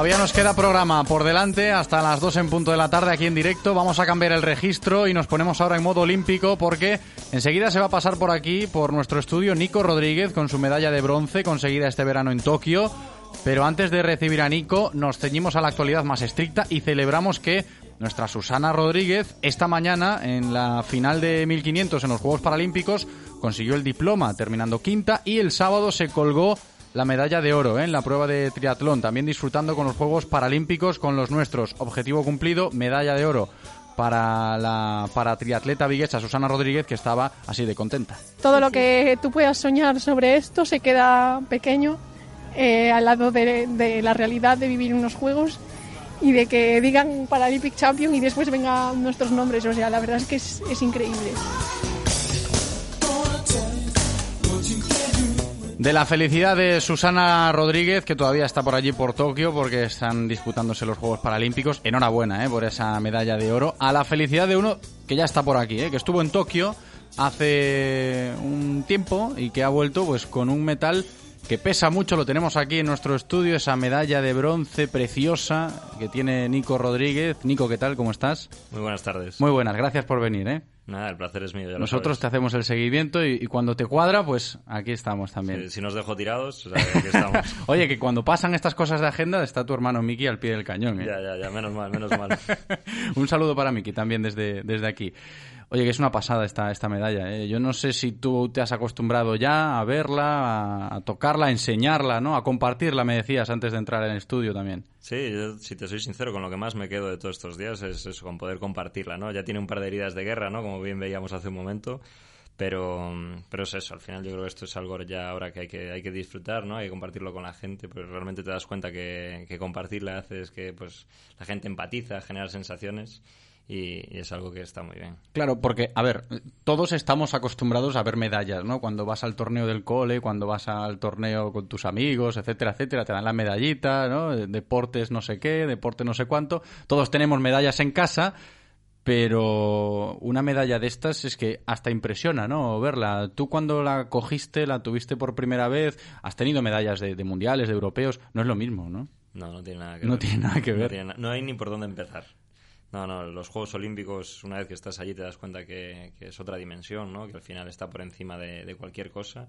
Todavía nos queda programa por delante hasta las 2 en punto de la tarde aquí en directo. Vamos a cambiar el registro y nos ponemos ahora en modo olímpico porque enseguida se va a pasar por aquí, por nuestro estudio, Nico Rodríguez con su medalla de bronce conseguida este verano en Tokio. Pero antes de recibir a Nico, nos ceñimos a la actualidad más estricta y celebramos que nuestra Susana Rodríguez esta mañana en la final de 1500 en los Juegos Paralímpicos consiguió el diploma terminando quinta y el sábado se colgó la medalla de oro ¿eh? en la prueba de triatlón, también disfrutando con los Juegos Paralímpicos con los nuestros. Objetivo cumplido, medalla de oro para la para triatleta viguesa Susana Rodríguez que estaba así de contenta. Todo lo que tú puedas soñar sobre esto se queda pequeño eh, al lado de, la realidad de vivir unos Juegos y de que digan Paralympic Champion y después vengan nuestros nombres. O sea, la verdad es que es increíble. De la felicidad de Susana Rodríguez, que todavía está por allí por Tokio, porque están disputándose los Juegos Paralímpicos. Enhorabuena ¿eh? por esa medalla de oro. A la felicidad de uno que ya está por aquí, ¿eh? que estuvo en Tokio hace un tiempo y que ha vuelto pues con un metal que pesa mucho. Lo tenemos aquí en nuestro estudio, esa medalla de bronce preciosa que tiene Nico Rodríguez. Nico, ¿qué tal? ¿Cómo estás? Muy buenas tardes. Muy buenas, gracias por venir. ¿eh? Nada, el placer es mío. Nosotros te hacemos el seguimiento y, y cuando te cuadra, pues aquí estamos también. Si, si nos dejo tirados, o sea, aquí estamos. Oye, que cuando pasan estas cosas de agenda está tu hermano Miki al pie del cañón. ¿eh? ya, ya, ya, menos mal, menos mal. Un saludo para Miki también desde, desde aquí. Oye, que es una pasada esta, esta medalla. ¿eh? Yo no sé si tú te has acostumbrado ya a verla, a, tocarla, a enseñarla, ¿no? A compartirla, me decías antes de entrar en el estudio también. Sí, yo, si te soy sincero, con lo que más me quedo de todos estos días es eso, con poder compartirla, ¿no? Ya tiene un par de heridas de guerra, ¿no? Como bien veíamos hace un momento. Pero, pero es eso, al final yo creo que esto es algo ya ahora que hay que, hay que disfrutar, ¿no? Hay que compartirlo con la gente, pero realmente te das cuenta que, que compartirla haces que pues la gente empatiza, genera sensaciones y, es algo que está muy bien. Claro, porque, a ver, todos estamos acostumbrados a ver medallas, ¿no? Cuando vas al torneo del cole, cuando vas al torneo con tus amigos, etcétera, etcétera, te dan la medallita, ¿no? Deportes no sé qué, deporte no sé cuánto. Todos tenemos medallas en casa, pero una medalla de estas es que hasta impresiona, ¿no? Verla. Tú cuando la cogiste, la tuviste por primera vez, has tenido medallas de, de mundiales, de europeos, no es lo mismo, ¿no? No, no tiene nada que No ver. tiene nada que No ver. tiene No, hay ni por dónde empezar. No, no, los Juegos Olímpicos, una vez que estás allí te das cuenta que, que es otra dimensión, ¿no? Que al final está por encima de, de cualquier cosa.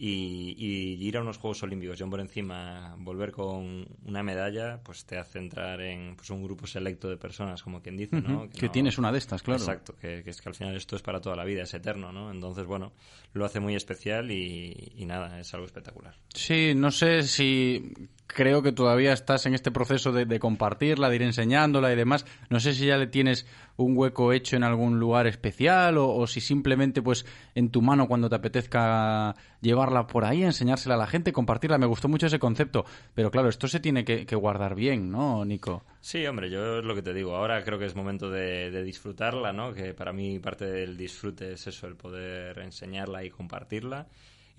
Y, y ir a unos Juegos Olímpicos, yo por encima, volver con una medalla, pues te hace entrar en pues, un grupo selecto de personas, como quien dice, ¿no? Que tienes una de estas, claro. Exacto, que, que es que al final esto es para toda la vida, es eterno, ¿no? Entonces, bueno, lo hace muy especial y, y nada, es algo espectacular. Sí, no sé si creo que todavía estás en este proceso de, compartirla, de ir enseñándola y demás. No sé si ya le tienes un hueco hecho en algún lugar especial o, si simplemente pues en tu mano cuando te apetezca llevarla por ahí, enseñársela a la gente, compartirla. Me gustó mucho ese concepto. Pero claro, esto se tiene que, que guardar bien, ¿no, Nico? Sí, hombre, yo es lo que te digo. Ahora creo que es momento de, de disfrutarla, ¿no? Que para mí parte del disfrute es eso, el poder enseñarla y compartirla.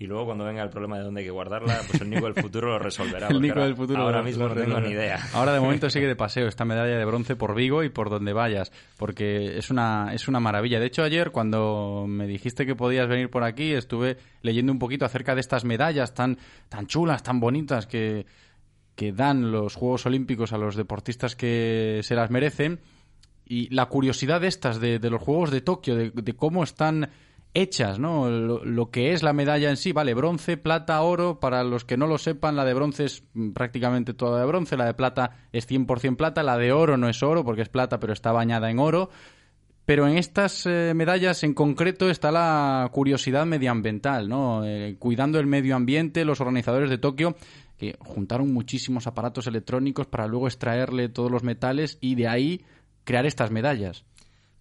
Y luego cuando venga el problema de dónde hay que guardarla, pues el Nico del futuro lo resolverá. El Nico ahora- del futuro. Ahora mismo no tengo ni idea. Ahora de momento sigue de paseo esta medalla de bronce por Vigo y por donde vayas, porque es una, es una maravilla. De hecho, ayer cuando me dijiste que podías venir por aquí, estuve leyendo un poquito acerca de estas medallas tan, tan chulas, tan bonitas que, que dan los Juegos Olímpicos a los deportistas que se las merecen. Y la curiosidad de estas, de, de los Juegos de Tokio, de, de cómo están hechas, ¿no? Lo, que es la medalla en sí, vale, bronce, plata, oro, para los que no lo sepan, la de bronce es mm, prácticamente toda de bronce, la de plata es 100% plata, la de oro no es oro porque es plata pero está bañada en oro. Pero en estas eh, medallas en concreto está la curiosidad medioambiental, ¿no? Eh, cuidando el medio ambiente, los organizadores de Tokio que juntaron muchísimos aparatos electrónicos para luego extraerle todos los metales y de ahí crear estas medallas.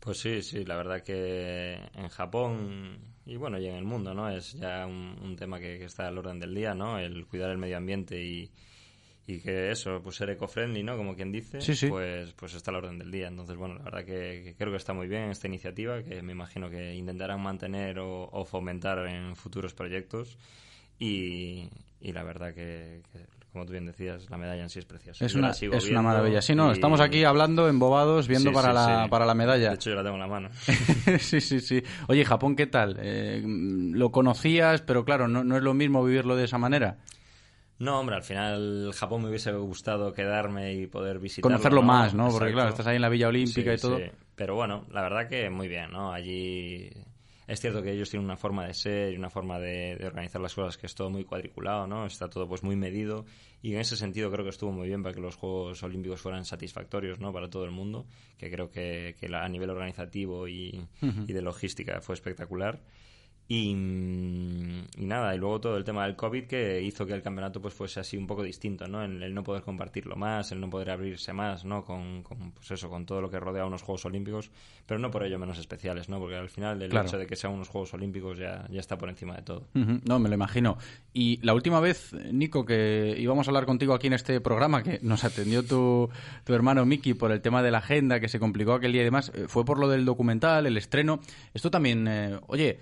Pues sí, sí, la verdad que en Japón y bueno, y en el mundo, ¿no? Es ya un, un tema que, que está al orden del día, ¿no? El cuidar el medio ambiente y, y que eso, pues ser eco-friendly, ¿no? Como quien dice, Sí, sí. pues pues está a la orden del día. Entonces, bueno, la verdad que, que creo que está muy bien esta iniciativa, que me imagino que intentarán mantener o, o fomentar en futuros proyectos. Y, y la verdad que, que, como tú bien decías, la medalla en sí es preciosa. Es Yo una, es una maravilla. Sí, no, y- estamos aquí hablando embobados, viendo Sí, para, sí, la, sí. para la medalla. De hecho, yo la tengo en la mano. sí, sí, sí. Oye, Japón, ¿qué tal? Eh, lo conocías, pero claro, no, no es lo mismo vivirlo de esa manera. No, hombre, al final Japón me hubiese gustado quedarme y poder visitarlo. Conocerlo ¿no? más, ¿no? Porque claro, estás ahí en la Villa Olímpica Sí, y todo. sí. Pero bueno, la verdad que muy bien, ¿no? Allí es cierto que ellos tienen una forma de ser y una forma de, de organizar las cosas que es todo muy cuadriculado, ¿no? Está todo pues muy medido y en ese sentido creo que estuvo muy bien para que los Juegos Olímpicos fueran satisfactorios, ¿no? Para todo el mundo, que creo que, que la- a nivel organizativo y de logística fue espectacular. Y, y nada, y luego todo el tema del COVID que hizo que el campeonato pues fuese así un poco distinto, ¿no? El, el no poder compartirlo más, el no poder abrirse más, ¿no? Con, con, pues eso, con todo lo que rodea a unos Juegos Olímpicos, pero no por ello menos especiales, ¿no? Porque al final el Claro. hecho de que sean unos Juegos Olímpicos ya, ya está por encima de todo. No, me lo imagino. Y la última vez, Nico, que íbamos a hablar contigo aquí en este programa, que nos atendió tu, tu hermano Miki por el tema de la agenda, que se complicó aquel día y demás, eh, fue por lo del documental, el estreno. Esto también, eh, oye,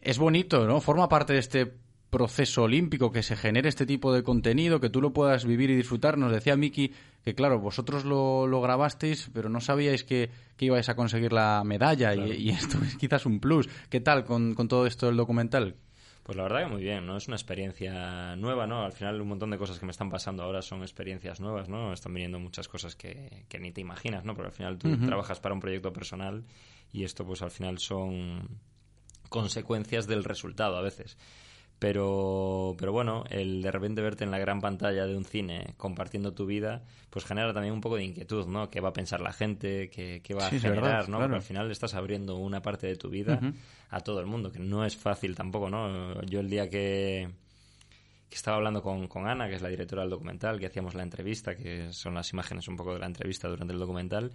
es bonito, ¿no? Forma parte de este proceso olímpico, que se genere este tipo de contenido, que tú lo puedas vivir y disfrutar. Nos decía Miki que, claro, vosotros lo, lo grabasteis, pero no sabíais que, que ibais a conseguir la medalla y- y, esto es quizás un plus. ¿Qué tal con, con todo esto del documental? Pues la verdad que muy bien, ¿no? Es una experiencia nueva, ¿no? Al final un montón de cosas que me están pasando ahora son experiencias nuevas, ¿no? Están viniendo muchas cosas que, que ni te imaginas, ¿no? Porque al final tú trabajas para un proyecto personal y esto pues al final son consecuencias del resultado a veces. Pero, pero bueno, el de repente verte en la gran pantalla de un cine compartiendo tu vida, pues genera también un poco de inquietud, ¿no? ¿Qué va a pensar la gente? ¿Qué, qué va a generar, verdad, ¿no? claro. Porque al final estás abriendo una parte de tu vida a todo el mundo, que no es fácil tampoco, ¿no? Yo el día que, que estaba hablando con, con Ana, que es la directora del documental, que hacíamos la entrevista, que son las imágenes un poco de la entrevista durante el documental,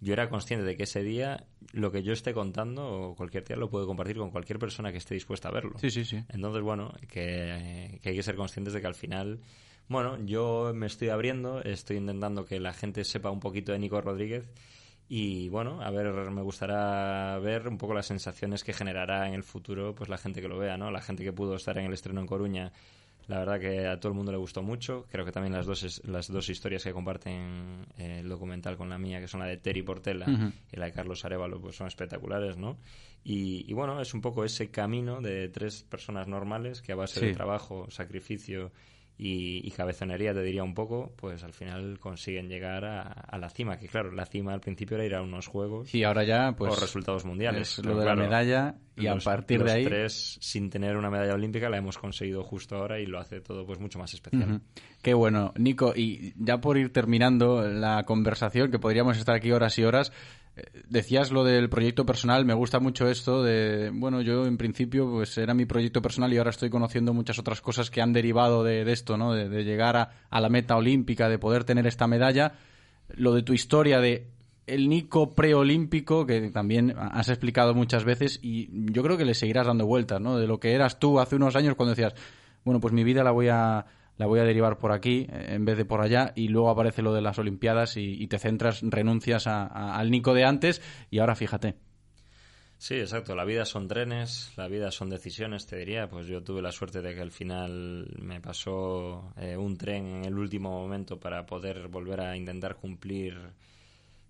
yo era consciente de que ese día lo que yo esté contando o cualquier día lo puedo compartir con cualquier persona que esté dispuesta a verlo. Sí, sí, sí. Entonces, bueno, que, que hay que ser conscientes de que al final, bueno, yo me estoy abriendo, estoy intentando que la gente sepa un poquito de Nico Rodríguez y bueno, a ver, me gustará ver un poco las sensaciones que generará en el futuro pues la gente que lo vea, ¿no? La gente que pudo estar en el estreno en Coruña, la verdad que a todo el mundo le gustó mucho. Creo que también las dos, es- las dos historias que comparten eh, el documental con la mía, que son la de Terry Portela y la de Carlos Arevalo, pues son espectaculares, ¿no? Y, y bueno, es un poco ese camino de tres personas normales que a base Sí. de trabajo, sacrificio y, y cabezonería, te diría un poco, pues al final consiguen llegar a, a la cima. Que claro, la cima al principio era ir a unos juegos Y ahora ya, pues. o resultados mundiales. es lo de la medalla y a los- partir de ahí. tres, sin tener una medalla olímpica, la hemos conseguido justo ahora y lo hace todo pues mucho más especial. Qué bueno, Nico. Y ya por ir terminando la conversación, que podríamos estar aquí horas y horas, decías lo del proyecto personal. Me gusta mucho esto de, bueno, yo en principio pues era mi proyecto personal y ahora estoy conociendo muchas otras cosas que han derivado de, de esto, ¿no? De, llegar a, a la meta olímpica, de poder tener esta medalla. Lo de tu historia de el Nico preolímpico, que también has explicado muchas veces, y yo creo que le seguirás dando vueltas, ¿no? De lo que eras tú hace unos años cuando decías, bueno, pues mi vida la voy a, la voy a derivar por aquí eh, en vez de por allá, y luego aparece lo de las Olimpiadas y, te centras, renuncias a- al Nico de antes, y ahora fíjate. Sí, exacto. La vida son trenes, la vida son decisiones, te diría. Pues yo tuve la suerte de que al final me pasó eh, un tren en el último momento para poder volver a intentar cumplir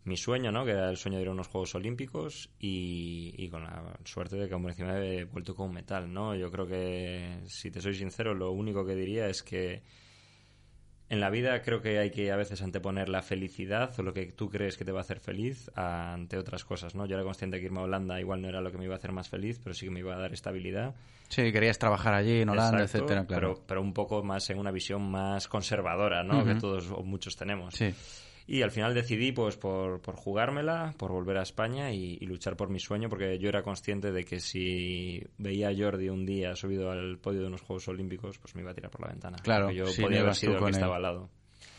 mi sueño, ¿no? Que era el sueño de ir a unos Juegos Olímpicos y, y con la suerte de que por encima he vuelto con metal, ¿no? Yo creo que, si te soy sincero, lo único que diría es que en la vida creo que hay que a veces anteponer la felicidad o lo que tú crees que te va a hacer feliz ante otras cosas, ¿no? Yo era consciente que irme a Holanda igual no era lo que me iba a hacer más feliz, pero sí que me iba a dar estabilidad. Sí, querías trabajar allí en Holanda, Exacto, etcétera, claro. Pero, pero un poco más en una visión más conservadora, ¿no? Que todos o muchos tenemos. Sí. Y al final decidí, pues, por, por jugármela, por volver a España y, y luchar por mi sueño, porque yo era consciente de que si veía a Jordi un día subido al podio de unos Juegos Olímpicos, pues me iba a tirar por la ventana. Claro, yo sí, podía haber sido el que él. estaba al lado.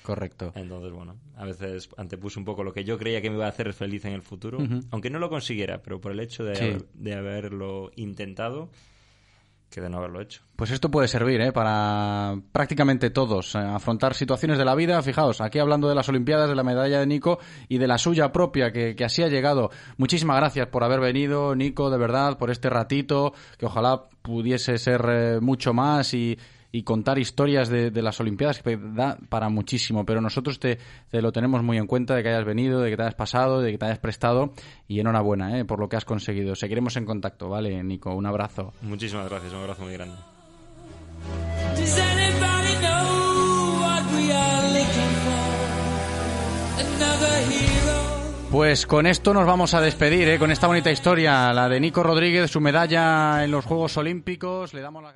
Correcto. Entonces, bueno, a veces antepuse un poco lo que yo creía que me iba a hacer feliz en el futuro, aunque no lo consiguiera, pero por el hecho de, Sí. haber- de haberlo intentado, que de no haberlo hecho. Pues esto puede servir ¿eh? para prácticamente todos eh, afrontar situaciones de la vida. Fijaos, aquí hablando de las Olimpiadas, de la medalla de Nico y de la suya propia, que, que así ha llegado. Muchísimas gracias por haber venido, Nico, de verdad, por este ratito, que ojalá pudiese ser eh, mucho más y, y contar historias de, de, las Olimpiadas que da para muchísimo, pero nosotros te, te, lo tenemos muy en cuenta de que hayas venido, de que te hayas pasado, de que te hayas prestado y enhorabuena ¿eh? por lo que has conseguido. Seguiremos en contacto, ¿vale, Nico? Un abrazo. Muchísimas gracias, un abrazo muy grande. Pues con esto nos vamos a despedir, ¿eh? con esta bonita historia, la de Nico Rodríguez, su medalla en los Juegos Olímpicos. Le damos la...